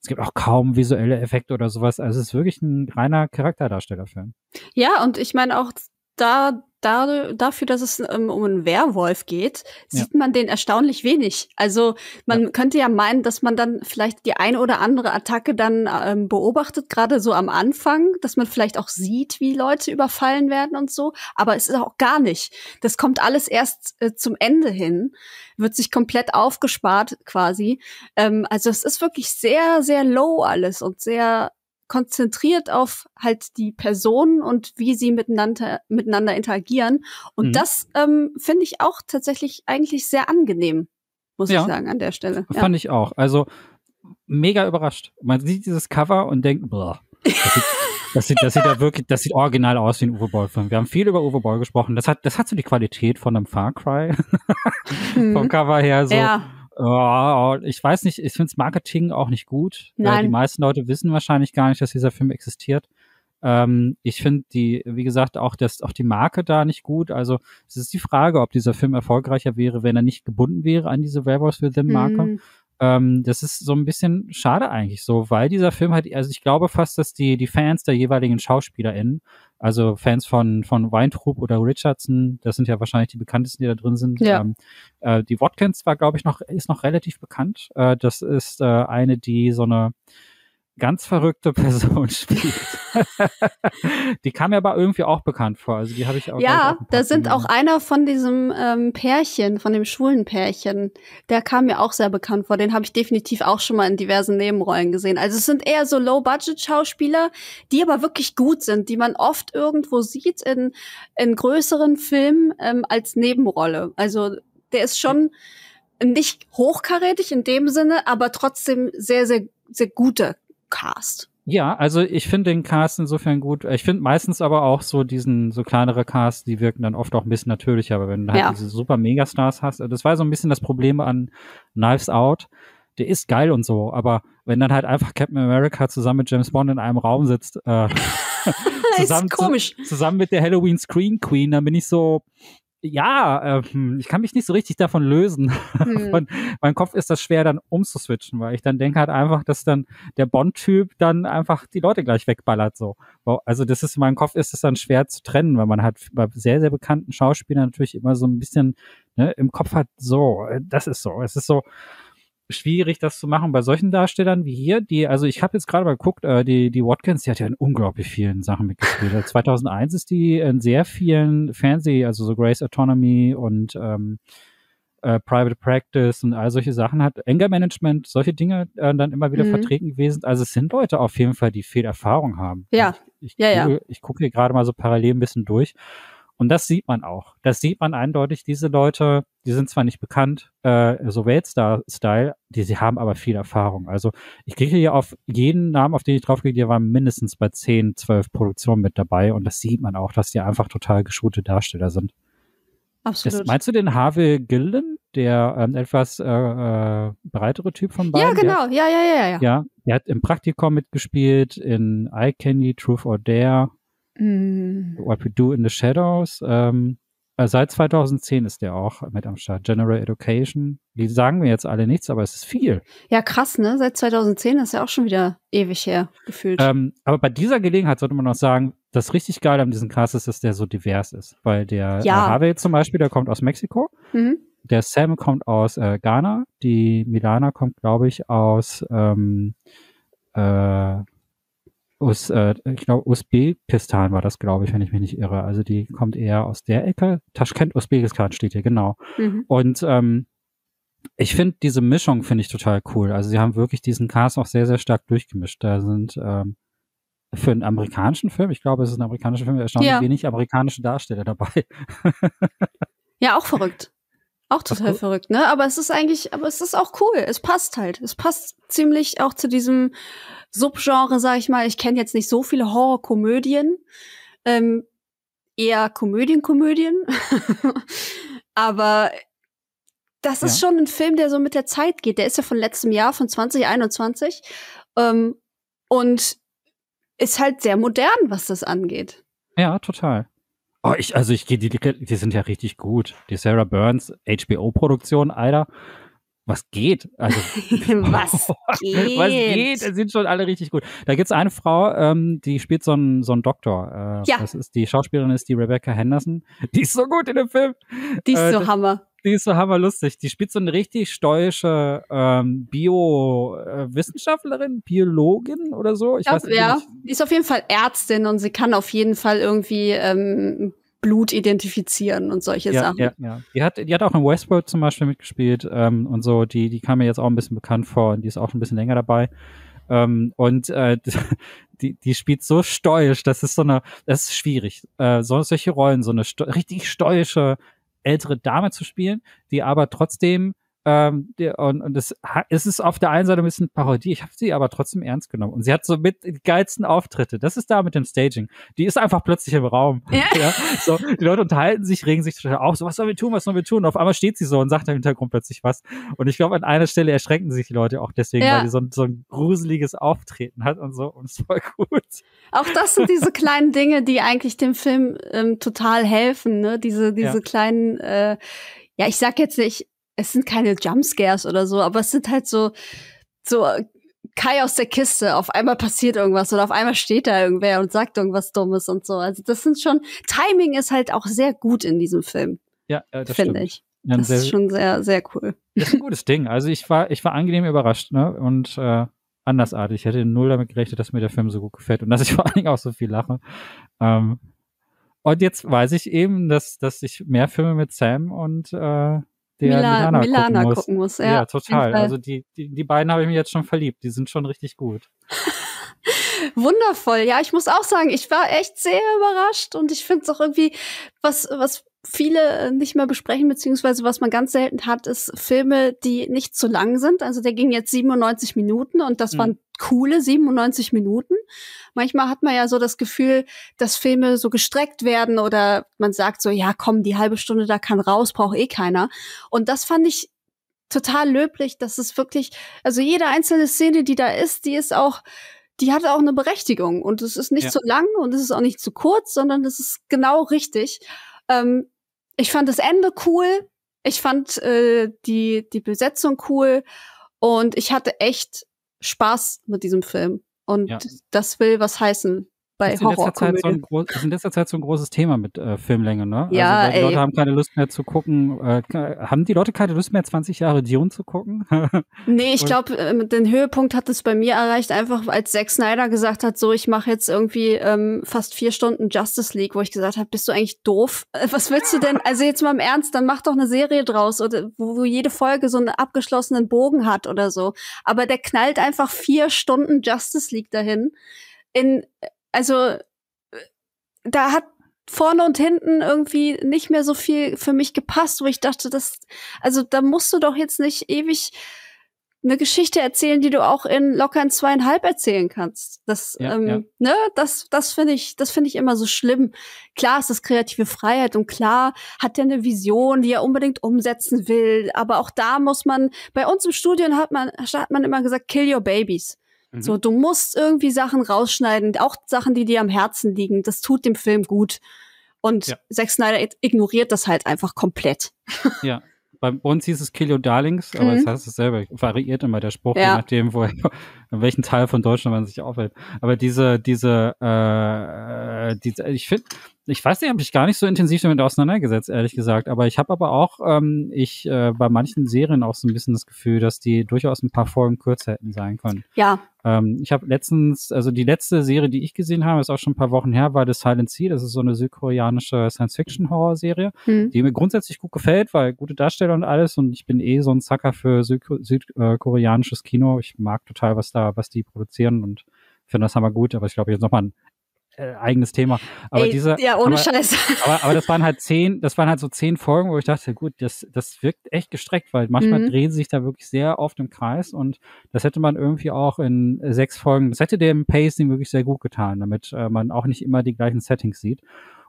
es gibt auch kaum visuelle Effekte oder sowas. Also es ist wirklich ein reiner Charakterdarstellerfilm. Ja, und ich meine auch da, da, dafür, dass es ähm, um einen Werwolf geht, sieht ja. man den erstaunlich wenig. Also man ja. könnte ja meinen, dass man dann vielleicht die eine oder andere Attacke dann ähm, beobachtet, gerade so am Anfang, dass man vielleicht auch sieht, wie Leute überfallen werden und so. Aber es ist auch gar nicht. Das kommt alles erst äh, zum Ende hin, wird sich komplett aufgespart quasi. Ähm, also es ist wirklich sehr, sehr low alles und sehr konzentriert auf halt die Personen und wie sie miteinander, miteinander interagieren. Und mhm. das ähm, finde ich auch tatsächlich eigentlich sehr angenehm, muss ja. ich sagen, an der Stelle. Ja. Fand ich auch. Also mega überrascht. Man sieht dieses Cover und denkt, boah, das sieht, [laughs] das sieht, das sieht ja wirklich, das sieht original aus wie ein Uwe Boll-Film. Wir haben viel über Uwe Boll gesprochen. Das hat, das hat so die Qualität von einem Far Cry. [laughs] mhm. Vom Cover her so. Ja Oh, ich weiß nicht, ich finde Marketing auch nicht gut. Nein. die meisten Leute wissen wahrscheinlich gar nicht, dass dieser Film existiert. Ähm, ich finde die, wie gesagt, auch das, auch die Marke da nicht gut. Also es ist die Frage, ob dieser Film erfolgreicher wäre, wenn er nicht gebunden wäre an diese Werewolves Within Marke. Mhm. Ähm, das ist so ein bisschen schade eigentlich so, weil dieser Film halt, also ich glaube fast, dass die, die Fans der jeweiligen SchauspielerInnen, also Fans von, von Weintrub oder Richardson, das sind ja wahrscheinlich die bekanntesten, die da drin sind. Ja. Ähm, äh, die Watkins war, glaube ich, noch, ist noch relativ bekannt. Äh, das ist äh, eine, die so eine, ganz verrückte [laughs] Person spielt. die kam mir aber irgendwie auch bekannt vor. Also die habe ich auch. Ja, da sind auch einer von diesem ähm, Pärchen, von dem schwulen Pärchen, der kam mir auch sehr bekannt vor. Den habe ich definitiv auch schon mal in diversen Nebenrollen gesehen. Also es sind eher so Low-Budget-Schauspieler, die aber wirklich gut sind, die man oft irgendwo sieht in, in größeren Filmen ähm, als Nebenrolle. Also der ist schon nicht hochkarätig in dem Sinne, aber trotzdem sehr, sehr, sehr guter Cast. Ja, also ich finde den Cast insofern gut. Ich finde meistens aber auch so diesen, so kleinere Casts, die wirken dann oft auch ein bisschen natürlicher, aber wenn du halt ja. diese super Megastars hast, das war so ein bisschen das Problem an Knives Out. Der ist geil und so, aber wenn dann halt einfach Captain America zusammen mit James Bond in einem Raum sitzt, äh, [laughs] [laughs] zusammen, zu, zusammen mit der Halloween Screen Queen, dann bin ich so, ja, äh, ich kann mich nicht so richtig davon lösen. [laughs] Hm. Von, mein Kopf ist das schwer dann umzuswitchen, weil ich dann denke halt einfach, dass dann der Bond-Typ dann einfach die Leute gleich wegballert so. Also das ist in meinem Kopf ist es dann schwer zu trennen, weil man halt bei sehr sehr bekannten Schauspielern natürlich immer so ein bisschen ne, im Kopf hat so, äh, das ist so, es ist so schwierig, das zu machen bei solchen Darstellern wie hier, die, also ich habe jetzt gerade mal geguckt, äh, die, die Watkins, die hat ja in unglaublich vielen Sachen mitgespielt. 2001 also ist die in sehr vielen Fernseh, also so Grace Autonomy und ähm, äh, Private Practice und all solche Sachen hat, Anger Management, solche Dinge äh, dann immer wieder mhm. vertreten gewesen. Also es sind Leute auf jeden Fall, die viel Erfahrung haben. Ja, ich, ich ja, gucke, ja. Ich gucke hier gerade mal so parallel ein bisschen durch und das sieht man auch. Das sieht man eindeutig. Diese Leute, die sind zwar nicht bekannt, äh, so Weltstar-Style, die sie haben aber viel Erfahrung. Also ich kriege hier auf jeden Namen, auf den ich draufkriege, die waren mindestens bei 10, 12 Produktionen mit dabei. Und das sieht man auch, dass die einfach total geschulte Darsteller sind. Absolut. Das, meinst du den Harvey Gillen, der ähm, etwas äh, äh, breitere Typ von beiden? Ja, genau. Der, ja, ja, ja, ja. Ja, er hat im Praktikum mitgespielt, in Eye Candy, Truth or Dare. Mm. What We Do in the Shadows. Ähm, äh, seit 2010 ist der auch mit am Start. General Education. Die sagen mir jetzt alle nichts, aber es ist viel. Ja, krass, ne? Seit 2010 ist ja auch schon wieder ewig her gefühlt. Ähm, aber bei dieser Gelegenheit sollte man noch sagen, das richtig geil an diesem Cast ist, dass der so divers ist. Weil der ja. äh, Harvey zum Beispiel, der kommt aus Mexiko. Mhm. Der Sam kommt aus äh, Ghana. Die Milana kommt, glaube ich, aus ähm, äh, aus, äh, ich glaube, Usbekistan war das, glaube ich, wenn ich mich nicht irre. Also die kommt eher aus der Ecke. Taschkent, Usbekistan steht hier, genau. Mhm. Und ähm, ich finde diese Mischung finde ich total cool. Also sie haben wirklich diesen Cast auch sehr, sehr stark durchgemischt. Da sind ähm, für einen amerikanischen Film, ich glaube, es ist ein amerikanischer Film, erstaunlich ja. wenig amerikanische Darsteller dabei. [laughs] ja, auch verrückt. Auch total verrückt, ne? Aber es ist eigentlich, aber es ist auch cool. Es passt halt. Es passt ziemlich auch zu diesem Subgenre, sag ich mal. Ich kenne jetzt nicht so viele Horrorkomödien. Ähm, eher Komödien, Komödien. [laughs] aber das ist ja. schon ein Film, der so mit der Zeit geht. Der ist ja von letztem Jahr, von 2021. Ähm, und ist halt sehr modern, was das angeht. Ja, total. Oh, ich, also ich gehe, die, die sind ja richtig gut. Die Sarah Burns HBO-Produktion, Alter. Was geht? Also, [laughs] [laughs] was geht? Was geht? Die sind schon alle richtig gut. Da gibt's eine Frau, ähm, die spielt so einen, so einen Doktor. Äh, ja. Das ist, die Schauspielerin ist die Rebecca Henderson. [laughs] Die ist so gut in dem Film. Die ist äh, so Hammer. Die ist so hammerlustig. Die spielt so eine richtig stoische ähm, Bio-Wissenschaftlerin, Biologin oder so. Ich, ich weiß nicht, ja, die ist auf jeden Fall Ärztin und sie kann auf jeden Fall irgendwie ähm, Blut identifizieren und solche ja, Sachen. Ja, ja. Die hat, die hat auch in Westworld zum Beispiel mitgespielt ähm, und so. Die, die kam mir jetzt auch ein bisschen bekannt vor und die ist auch ein bisschen länger dabei. Ähm, und äh, [laughs] die, die spielt so stoisch, das ist so eine, das ist schwierig, äh, so, solche Rollen, so eine sto richtig stoische ältere Dame zu spielen, die aber trotzdem Ähm, der, und, und das, es ist auf der einen Seite ein bisschen Parodie, ich habe sie aber trotzdem ernst genommen. Und sie hat so mit die geilsten Auftritte. Das ist da mit dem Staging. Die ist einfach plötzlich im Raum. Ja. [laughs] ja. So, die Leute unterhalten sich, regen sich total auf. So, was sollen wir tun, was sollen wir tun? Und auf einmal steht sie so und sagt im Hintergrund plötzlich was. Und ich glaube, an einer Stelle erschrecken sich die Leute auch deswegen, ja. weil die so, so ein gruseliges Auftreten hat und so. Und es voll gut. Auch das sind diese [laughs] kleinen Dinge, die eigentlich dem Film ähm, total helfen, ne? Diese, diese ja. kleinen, äh, ja, ich sag jetzt nicht, es sind keine Jumpscares oder so, aber es sind halt so, so Kai aus der Kiste, auf einmal passiert irgendwas oder auf einmal steht da irgendwer und sagt irgendwas Dummes und so. Also das sind schon, Timing ist halt auch sehr gut in diesem Film. Ja, äh, das finde ich. Ja, das sehr, ist schon sehr, sehr cool. Das ist ein gutes Ding. Also ich war, ich war angenehm überrascht, ne? Und äh, andersartig. Ich hätte null damit gerechnet, dass mir der Film so gut gefällt und dass ich [laughs] vor allen Dingen auch so viel lache. Ähm, und jetzt weiß ich eben, dass, dass ich mehr Filme mit Sam und äh, der Mila, Milana, Milana gucken, muss. gucken muss. Ja, ja total. Also die, die, die beiden habe ich mir jetzt schon verliebt. Die sind schon richtig gut. [laughs] Wundervoll. Ja, ich muss auch sagen, ich war echt sehr überrascht und ich finde es auch irgendwie, was, was viele nicht mehr besprechen, beziehungsweise was man ganz selten hat, ist Filme, die nicht zu lang sind. Also der ging jetzt 97 Minuten und das mhm. waren coole 97 Minuten. Manchmal hat man ja so das Gefühl, dass Filme so gestreckt werden oder man sagt so, ja, komm, die halbe Stunde da kann raus, braucht eh keiner. Und das fand ich total löblich, dass es wirklich, also jede einzelne Szene, die da ist, die ist auch, die hat auch eine Berechtigung und es ist nicht ja. zu lang und es ist auch nicht zu kurz, sondern es ist genau richtig. Ähm, ich fand das Ende cool. Ich fand äh, die, die Besetzung cool. Und ich hatte echt Spaß mit diesem Film. Und ja. das will was heißen bei das ist, in letzter Zeit so ein groß, ist in letzter Zeit so ein großes Thema mit äh, Filmlänge, ne? Ja, also, die ey. Leute haben keine Lust mehr zu gucken. Äh, haben die Leute keine Lust mehr, 20 Jahre Dune zu gucken? [laughs] nee, ich glaube, äh, den Höhepunkt hat es bei mir erreicht, einfach als Zack Snyder gesagt hat, so, ich mache jetzt irgendwie ähm, fast vier Stunden Justice League, wo ich gesagt habe, bist du eigentlich doof? Äh, was willst du denn? Also jetzt mal im Ernst, dann mach doch eine Serie draus, oder wo, wo jede Folge so einen abgeschlossenen Bogen hat oder so. Aber der knallt einfach vier Stunden Justice League dahin. In also da hat vorne und hinten irgendwie nicht mehr so viel für mich gepasst, wo ich dachte, das, also da musst du doch jetzt nicht ewig eine Geschichte erzählen, die du auch in locker in zweieinhalb erzählen kannst. Das, ja, ähm, ja. ne, das, das finde ich, das finde ich immer so schlimm. Klar ist das kreative Freiheit und klar hat er eine Vision, die er unbedingt umsetzen will. Aber auch da muss man, bei uns im Studium hat man, hat man immer gesagt, kill your babies. So, mhm. du musst irgendwie Sachen rausschneiden, auch Sachen, die dir am Herzen liegen. Das tut dem Film gut. Und ja. Zack Snyder ignoriert das halt einfach komplett. [laughs] Ja. Bei uns hieß es Kill Your Darlings, aber mhm. das heißt es selber. Variiert immer der Spruch, ja. je nachdem, wo, in welchem Teil von Deutschland man sich aufhält. Aber diese, diese, äh, diese ich finde, ich weiß nicht, habe ich gar nicht so intensiv damit auseinandergesetzt, ehrlich gesagt. Aber ich habe aber auch, ähm, ich äh, bei manchen Serien auch so ein bisschen das Gefühl, dass die durchaus ein paar Folgen kürzer hätten sein können. Ja. Ähm, ich habe letztens, also die letzte Serie, die ich gesehen habe, ist auch schon ein paar Wochen her, war The Silent Sea. Das ist so eine südkoreanische Science-Fiction-Horror-Serie, hm. die mir grundsätzlich gut gefällt, weil gute Darsteller und alles. Und ich bin eh so ein Zacker für südkoreanisches Kino. Ich mag total, was da, was die produzieren und finde das hammer gut. Aber ich glaube, jetzt nochmal ein äh, eigenes Thema. Aber Ey, diese, ja, ohne aber, Scheiß. Aber, aber das waren halt zehn, das waren halt so zehn Folgen, wo ich dachte, gut, das, das wirkt echt gestreckt, weil manchmal mhm. drehen sie sich da wirklich sehr oft im Kreis und das hätte man irgendwie auch in sechs Folgen, das hätte dem Pacing wirklich sehr gut getan, damit äh, man auch nicht immer die gleichen Settings sieht.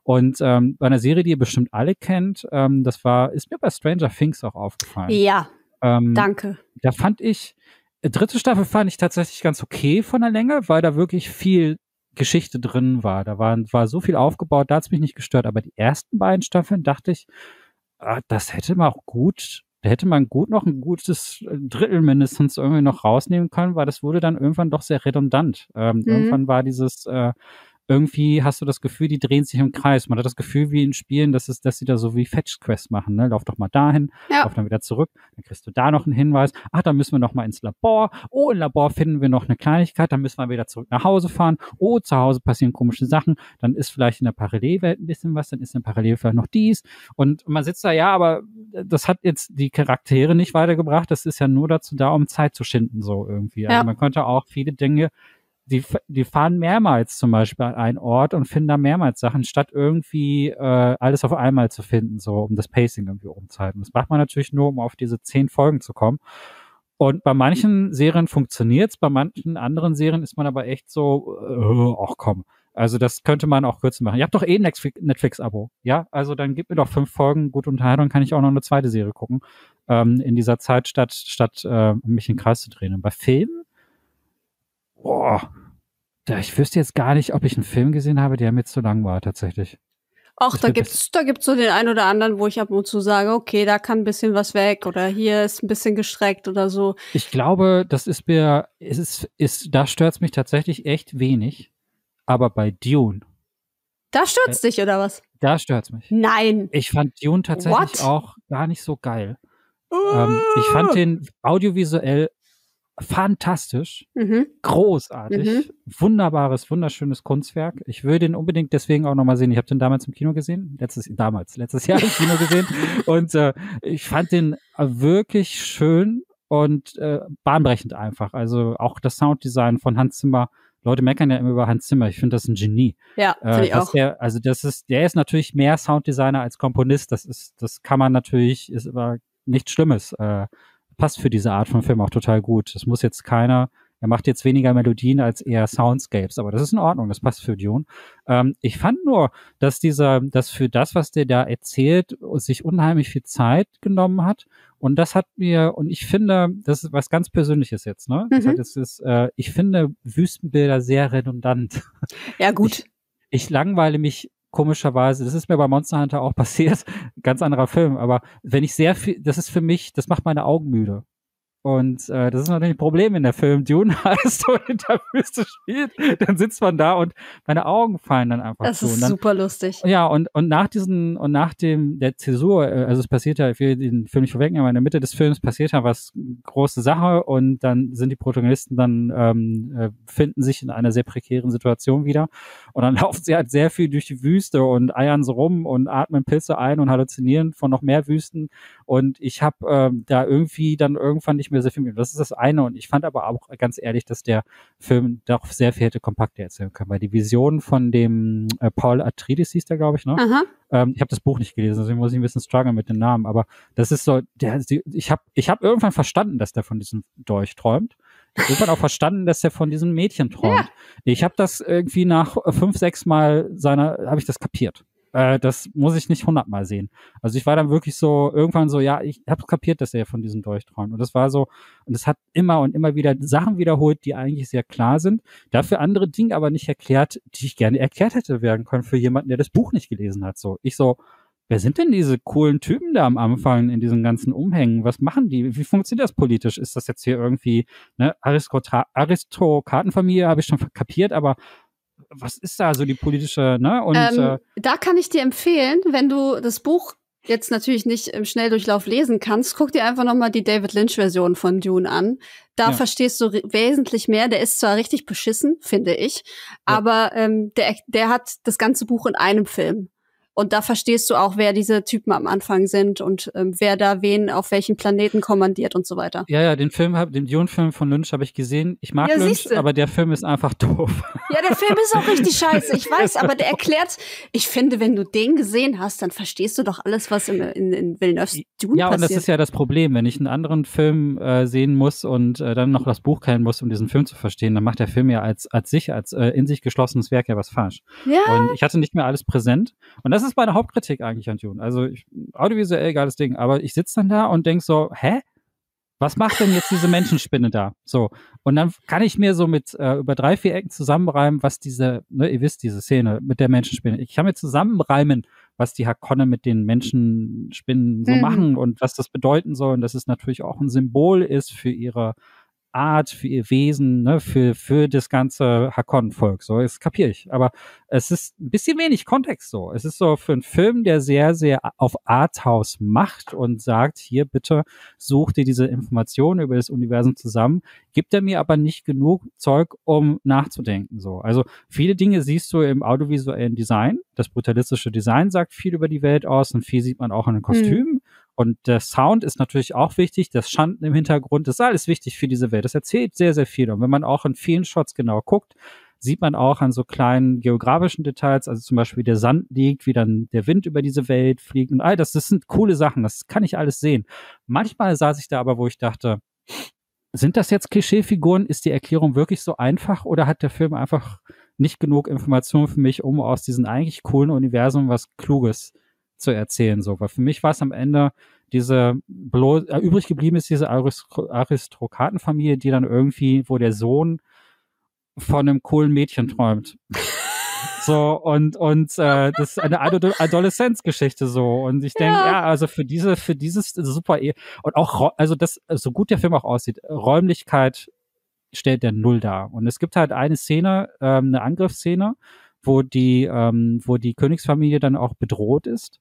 Und ähm, bei einer Serie, die ihr bestimmt alle kennt, ähm, das war, ist mir bei Stranger Things auch aufgefallen. Ja. Ähm, danke. Da fand ich, dritte Staffel fand ich tatsächlich ganz okay von der Länge, weil da wirklich viel Geschichte drin war. Da war, war so viel aufgebaut, da hat es mich nicht gestört. Aber die ersten beiden Staffeln dachte ich, ah, das hätte man auch gut, da hätte man gut noch ein gutes Drittel mindestens irgendwie noch rausnehmen können, weil das wurde dann irgendwann doch sehr redundant. Ähm, mhm. Irgendwann war dieses äh, irgendwie hast du das Gefühl, die drehen sich im Kreis. Man hat das Gefühl, wie in Spielen, dass, es, dass sie da so wie Fetch-Quest machen. Ne? Lauf doch mal dahin, ja. lauf dann wieder zurück, dann kriegst du da noch einen Hinweis. Ach, da müssen wir noch mal ins Labor. Oh, im Labor finden wir noch eine Kleinigkeit, dann müssen wir wieder zurück nach Hause fahren. Oh, zu Hause passieren komische Sachen. Dann ist vielleicht in der Parallelwelt ein bisschen was, dann ist in der Parallelwelt vielleicht noch dies. Und man sitzt da, ja, aber das hat jetzt die Charaktere nicht weitergebracht. Das ist ja nur dazu da, um Zeit zu schinden, so irgendwie. Also ja. man könnte auch viele Dinge die, die fahren mehrmals zum Beispiel an einen Ort und finden da mehrmals Sachen, statt irgendwie äh, alles auf einmal zu finden, so um das Pacing irgendwie umzuhalten. Das macht man natürlich nur, um auf diese zehn Folgen zu kommen. Und bei manchen Serien funktioniert's, bei manchen anderen Serien ist man aber echt so, äh, ach komm. Also das könnte man auch kürzer machen. Ihr habt doch eh Netflix-Abo, ja? Also dann gib mir doch fünf Folgen gute Unterhaltung, kann ich auch noch eine zweite Serie gucken ähm, in dieser Zeit, statt statt äh, mich in den Kreis zu drehen. Und bei Filmen, boah, ich wüsste jetzt gar nicht, ob ich einen Film gesehen habe, der mir zu lang war tatsächlich. Ach, da gibt's, da gibt's so den einen oder anderen, wo ich ab und zu sage, okay, da kann ein bisschen was weg oder hier ist ein bisschen gestreckt oder so. Ich glaube, das ist mir, es ist, ist, da stört's mich tatsächlich echt wenig. Aber bei Dune. Da stört's äh, dich oder was? Da stört's mich. Nein. Ich fand Dune tatsächlich What? auch gar nicht so geil. Ähm, ich fand den audiovisuell fantastisch, mhm. großartig, mhm. wunderbares, wunderschönes Kunstwerk. Ich würde den unbedingt deswegen auch nochmal sehen. Ich habe den damals im Kino gesehen, letztes damals, letztes Jahr im Kino gesehen [laughs] und äh, ich fand den wirklich schön und äh, bahnbrechend einfach. Also auch das Sounddesign von Hans Zimmer. Leute meckern ja immer über Hans Zimmer. Ich finde das ein Genie. Ja, äh, äh, ich auch. Der, also das ist, der ist natürlich mehr Sounddesigner als Komponist. Das ist, das kann man natürlich, ist aber nichts Schlimmes. Äh, passt für diese Art von Film auch total gut. Es muss jetzt keiner, er macht jetzt weniger Melodien als eher Soundscapes, aber das ist in Ordnung, das passt für Dune. Ähm, ich fand nur, dass dieser, dass für das, was der da erzählt, sich unheimlich viel Zeit genommen hat. Und das hat mir, und ich finde, das ist was ganz Persönliches jetzt, ne? Mhm. Das ist, äh, ich finde Wüstenbilder sehr redundant. Ja, gut. Ich, ich langweile mich komischerweise, das ist mir bei Monster Hunter auch [laughs] passiert, ganz anderer Film, aber wenn ich sehr viel, das ist für mich, das macht meine Augen müde. Und äh, das ist natürlich ein Problem, wenn der Film Dune [laughs] heißt und in der Wüste spielt. Dann sitzt man da und meine Augen fallen dann einfach das zu. Das ist dann, super lustig. Ja, und, und nach diesen, und nach dem, der Zäsur, äh, also es passiert ja, ich will den Film nicht vorwegnehmen, aber in der Mitte des Films passiert ja was große Sache und dann sind die Protagonisten dann, ähm, äh, finden sich in einer sehr prekären Situation wieder. Und dann [laughs] laufen sie halt sehr viel durch die Wüste und eiern so rum und atmen Pilze ein und halluzinieren von noch mehr Wüsten. Und ich habe ähm, da irgendwie dann irgendwann nicht mehr sehr viel mit. Das ist das eine. Und ich fand aber auch ganz ehrlich, dass der Film doch sehr viel hätte kompakter erzählen können, weil die Vision von dem äh, Paul Atreides hieß der, glaube ich, ne? Ähm, ich habe das Buch nicht gelesen, deswegen muss ich ein bisschen strugglen mit den Namen. Aber das ist so, der, ich habe ich hab irgendwann verstanden, dass der von diesem Dolch träumt. Irgendwann auch verstanden, dass er von diesem Mädchen träumt. Ja. Ich habe das irgendwie nach fünf, sechs Mal seiner, habe ich das kapiert. Äh, das muss ich nicht hundertmal sehen. Also ich war dann wirklich so, irgendwann so, ja, ich habe kapiert, dass er von diesem durchträumt. Und das war so, und es hat immer und immer wieder Sachen wiederholt, die eigentlich sehr klar sind. Dafür andere Dinge aber nicht erklärt, die ich gerne erklärt hätte werden können für jemanden, der das Buch nicht gelesen hat. So, ich so, Wer sind denn diese coolen Typen da am Anfang in diesen ganzen Umhängen? Was machen die? Wie funktioniert das politisch? Ist das jetzt hier irgendwie eine Aristokratenfamilie? Habe ich schon kapiert, aber was ist da so die politische, ne? Und ähm, äh, da kann ich dir empfehlen, wenn du das Buch jetzt natürlich nicht im Schnelldurchlauf lesen kannst, guck dir einfach nochmal die David Lynch-Version von Dune an. Da ja. verstehst du wesentlich mehr. Der ist zwar richtig beschissen, finde ich, ja. aber ähm, der, der hat das ganze Buch in einem Film. Und da verstehst du auch, wer diese Typen am Anfang sind und ähm, wer da wen auf welchen Planeten kommandiert und so weiter. Ja, ja, den Film, hab, den Dune-Film von Lynch habe ich gesehen. Ich mag ja, Lynch, siehste. aber der Film ist einfach [laughs] doof. Ja, der Film ist auch richtig scheiße, ich [laughs] weiß, aber der erklärt, ich finde, wenn du den gesehen hast, dann verstehst du doch alles, was in, in, in Villeneuve's Dune ja, passiert. Ja, und das ist ja das Problem. Wenn ich einen anderen Film äh, sehen muss und äh, dann noch das Buch kennen muss, um diesen Film zu verstehen, dann macht der Film ja als, als sich, als äh, in sich geschlossenes Werk ja was falsch. Ja. Und ich hatte nicht mehr alles präsent. Und das ist meine Hauptkritik eigentlich an Dune. Also ich, audiovisuell geiles Ding, aber ich sitze dann da und denk so, hä? Was macht denn jetzt diese Menschenspinne da? So. Und dann kann ich mir so mit äh, über drei, vier Ecken zusammenreimen, was diese, ne, ihr wisst, diese Szene mit der Menschenspinne. Ich kann mir zusammenreimen, was die Hakone mit den Menschenspinnen so mhm. machen und was das bedeuten soll. Und dass es natürlich auch ein Symbol ist für ihre Art, für ihr Wesen, ne, für, für das ganze Hakon-Volk. So, das kapiere ich. Aber es ist ein bisschen wenig Kontext so. Es ist so für einen Film, der sehr, sehr auf Arthouse macht und sagt, hier bitte such dir diese Informationen über das Universum zusammen, gibt er mir aber nicht genug Zeug, um nachzudenken. So. Also viele Dinge siehst du im audiovisuellen Design. Das brutalistische Design sagt viel über die Welt aus und viel sieht man auch in den Kostümen. Mhm. Und der Sound ist natürlich auch wichtig, das Schanden im Hintergrund, das ist alles wichtig für diese Welt. Das erzählt sehr, sehr viel. Und wenn man auch in vielen Shots genau guckt, sieht man auch an so kleinen geografischen Details, also zum Beispiel wie der Sand liegt, wie dann der Wind über diese Welt fliegt und all das, das sind coole Sachen, das kann ich alles sehen. Manchmal saß ich da aber, wo ich dachte, sind das jetzt Klischeefiguren? Ist die Erklärung wirklich so einfach oder hat der Film einfach nicht genug Informationen für mich, um aus diesem eigentlich coolen Universum was Kluges zu erzählen? So, weil für mich war es am Ende diese bloß, äh, übrig geblieben ist diese Aristokratenfamilie, die dann irgendwie, wo der Sohn von einem coolen Mädchen träumt. [laughs] So, und, und äh, das ist eine Adol Adoleszenzgeschichte so. Und ich denke, ja. ja. also für diese, für dieses super e und auch, also das, so gut der Film auch aussieht, Räumlichkeit stellt der null dar. Und es gibt halt eine Szene, ähm, eine Angriffsszene, wo die, ähm, wo die Königsfamilie dann auch bedroht ist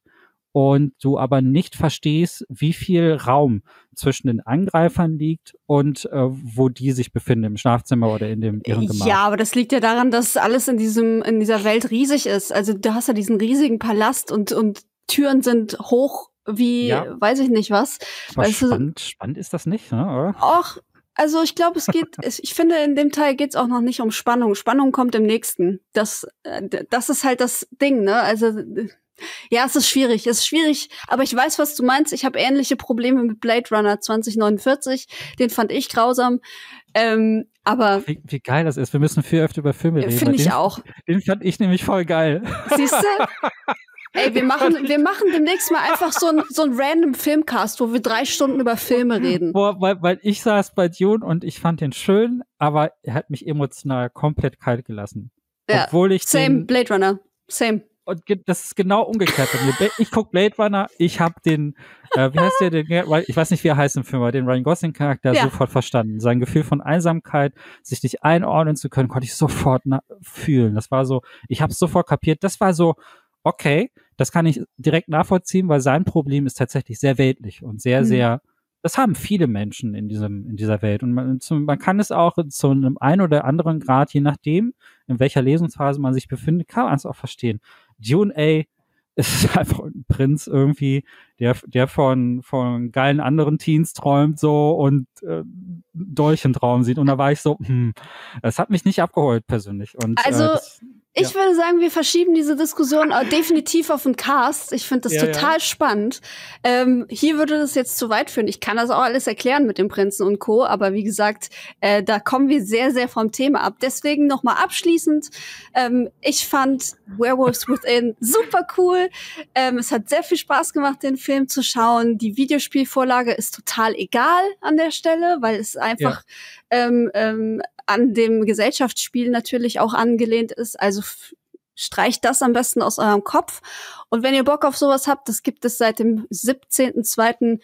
und du aber nicht verstehst, wie viel Raum zwischen den Angreifern liegt und äh, wo die sich befinden, im Schlafzimmer oder in dem ihren Gemach. Ja, aber das liegt ja daran, dass alles in diesem in dieser Welt riesig ist. Also du hast ja diesen riesigen Palast und und Türen sind hoch wie ja. weiß ich nicht was. Aber spannend, du, spannend ist das nicht, ne? Och, also ich glaube, es geht, ich finde, in dem Teil geht es auch noch nicht um Spannung. Spannung kommt im nächsten. Das, äh, das ist halt das Ding, ne? Also ja, es ist schwierig, es ist schwierig, aber ich weiß, was du meinst. Ich habe ähnliche Probleme mit Blade Runner 2049. Den fand ich grausam. Ähm, aber wie, wie geil das ist. Wir müssen viel öfter über Filme reden. Finde ich den, auch. Den fand ich nämlich voll geil. Siehst du? [laughs] Ey, wir machen, wir machen demnächst mal einfach so ein, so ein random Filmcast, wo wir drei Stunden über Filme reden. Boah, weil, weil ich saß bei Dune und ich fand den schön, aber er hat mich emotional komplett kalt gelassen. Ja, Obwohl ich same, den, Blade Runner, same und das ist genau umgekehrt bei mir. Ich gucke Blade Runner, ich habe den, äh, wie heißt der, den, ich weiß nicht, wie er heißt im Film, aber den Ryan Gosling-Charakter ja. sofort verstanden. Sein Gefühl von Einsamkeit, sich nicht einordnen zu können, konnte ich sofort fühlen. Das war so, ich habe es sofort kapiert. Das war so, okay, das kann ich direkt nachvollziehen, weil sein Problem ist tatsächlich sehr weltlich und sehr, mhm. sehr das haben viele Menschen in diesem, in dieser Welt. Und man, man kann es auch zu einem ein oder anderen Grad, je nachdem, in welcher Lesungsphase man sich befindet, kann man es auch verstehen. Dune A ist [laughs] einfach ein Prinz irgendwie, der, der von, von geilen anderen Teens träumt so und äh, Dolch im Traum sieht. Und da war ich so, hm, das hat mich nicht abgeholt persönlich. Und, also, äh, das, ich ja. würde sagen, wir verschieben diese Diskussion definitiv auf den Cast. Ich finde das ja, total ja. spannend. Ähm, hier würde das jetzt zu weit führen. Ich kann das auch alles erklären mit dem Prinzen und Co. Aber wie gesagt, äh, da kommen wir sehr, sehr vom Thema ab. Deswegen nochmal abschließend. Ähm, ich fand Werewolves Within super cool. Ähm, es hat sehr viel Spaß gemacht, den Film zu schauen. Die Videospielvorlage ist total egal an der Stelle, weil es einfach ähm, ähm, an dem Gesellschaftsspiel natürlich auch angelehnt ist. Also streicht das am besten aus eurem Kopf. Und wenn ihr Bock auf sowas habt, das gibt es seit dem 17.02.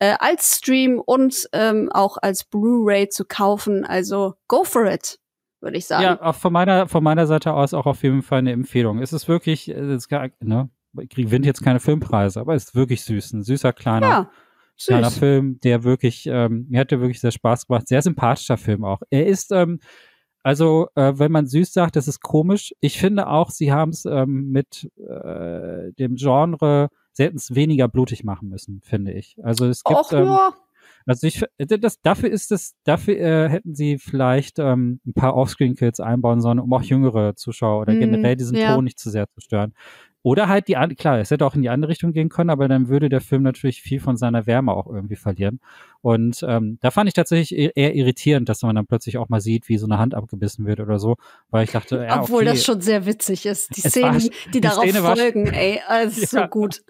Äh, als Stream und ähm, auch als Blu-ray zu kaufen. Also go for it, würde ich sagen. Ja, auch von meiner, von meiner Seite aus auch auf jeden Fall eine Empfehlung. Es ist wirklich, es ist gar, ne, gewinnt jetzt keine Filmpreise, aber ist wirklich süß. Ein süßer kleiner. Ja Kleiner Film, der wirklich, ähm, mir hat der wirklich sehr Spaß gemacht. Sehr sympathischer Film auch. Er ist, ähm, also, äh, wenn man süß sagt, das ist komisch. Ich finde auch, sie haben es ähm, mit äh, dem Genre, sie hätten es weniger blutig machen müssen, finde ich. Also es gibt. Och, ähm, ja. Also ich, das, dafür ist es, dafür äh, hätten sie vielleicht ähm, ein paar Offscreen-Kills einbauen sollen, um auch jüngere Zuschauer oder mm, generell diesen ja. Ton nicht zu sehr zu stören. Oder halt die andere, klar, es hätte auch in die andere Richtung gehen können, aber dann würde der Film natürlich viel von seiner Wärme auch irgendwie verlieren. Und ähm, da fand ich tatsächlich e-, eher irritierend, dass man dann plötzlich auch mal sieht, wie so eine Hand abgebissen wird oder so, weil ich dachte, ja, Obwohl okay, das schon sehr witzig ist. Die Szenen, war, die, darauf Szene folgen, ey, alles [laughs] ja, so gut.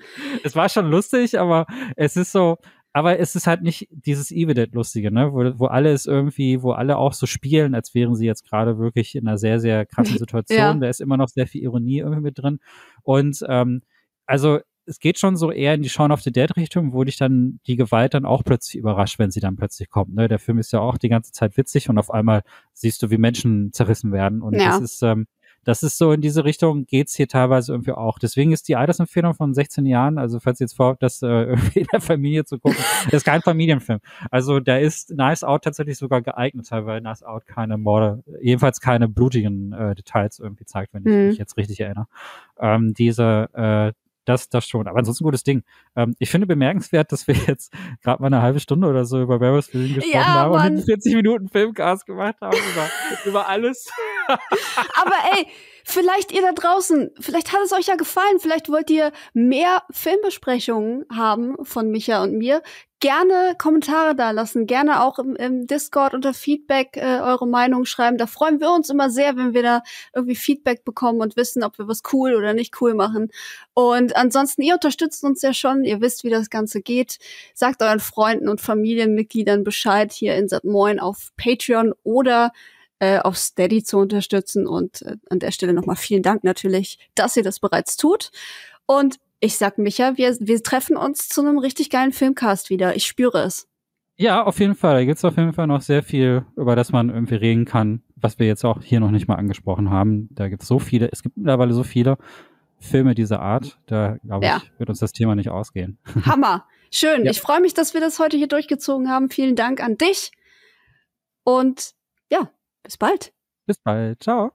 Es war schon lustig, aber es ist so, aber es ist halt nicht dieses Evil Dead lustige, ne, wo, wo alle es irgendwie, wo alle auch so spielen, als wären sie jetzt gerade wirklich in einer sehr, sehr krassen [laughs] Situation. ja. Da ist immer noch sehr viel Ironie irgendwie mit drin. Und ähm, also es geht schon so eher in die Shaun of the Dead Richtung, wo dich dann die Gewalt dann auch plötzlich überrascht, wenn sie dann plötzlich kommt. Ne? Der Film ist ja auch die ganze Zeit witzig und auf einmal siehst du, wie Menschen zerrissen werden. Und ja. das ist, ähm, das ist so in diese Richtung geht's hier teilweise irgendwie auch. Deswegen ist die Altersempfehlung von 16 Jahren, also falls ihr jetzt vorhabt, das äh, [laughs] irgendwie in der Familie zu gucken, das [laughs] ist kein Familienfilm. Also da ist Nice Out tatsächlich sogar geeignet, weil Nice Out keine Morde, jedenfalls keine blutigen äh, Details irgendwie zeigt, wenn ich mhm. mich jetzt richtig erinnere. Ähm, diese äh, Das, das schon. Aber ansonsten gutes Ding. Ähm, ich finde bemerkenswert, dass wir jetzt gerade mal eine halbe Stunde oder so über Werewolf gesprochen ja, haben Mann. und 40 Minuten Filmcast gemacht haben über, über alles. [laughs] Aber ey, vielleicht ihr da draußen, vielleicht hat es euch ja gefallen, vielleicht wollt ihr mehr Filmbesprechungen haben von Micha und mir. Gerne Kommentare da lassen, gerne auch im, im Discord unter Feedback äh, eure Meinung schreiben. Da freuen wir uns immer sehr, wenn wir da irgendwie Feedback bekommen und wissen, ob wir was cool oder nicht cool machen. Und ansonsten, ihr unterstützt uns ja schon, ihr wisst, wie das Ganze geht. Sagt euren Freunden und Familienmitgliedern Bescheid hier in Sat Moin auf Patreon oder äh, auf Steady zu unterstützen. Und äh, an der Stelle nochmal vielen Dank natürlich, dass ihr das bereits tut. Und ich sag Micha, wir, wir treffen uns zu einem richtig geilen Filmcast wieder. Ich spüre es. Ja, auf jeden Fall. Da gibt es auf jeden Fall noch sehr viel, über das man irgendwie reden kann, was wir jetzt auch hier noch nicht mal angesprochen haben. Da gibt es so viele, es gibt mittlerweile so viele Filme dieser Art. Da, glaube ja. ich, wird uns das Thema nicht ausgehen. [laughs] Hammer. Schön. Ja. Ich freue mich, dass wir das heute hier durchgezogen haben. Vielen Dank an dich. Und ja, bis bald. Bis bald. Ciao.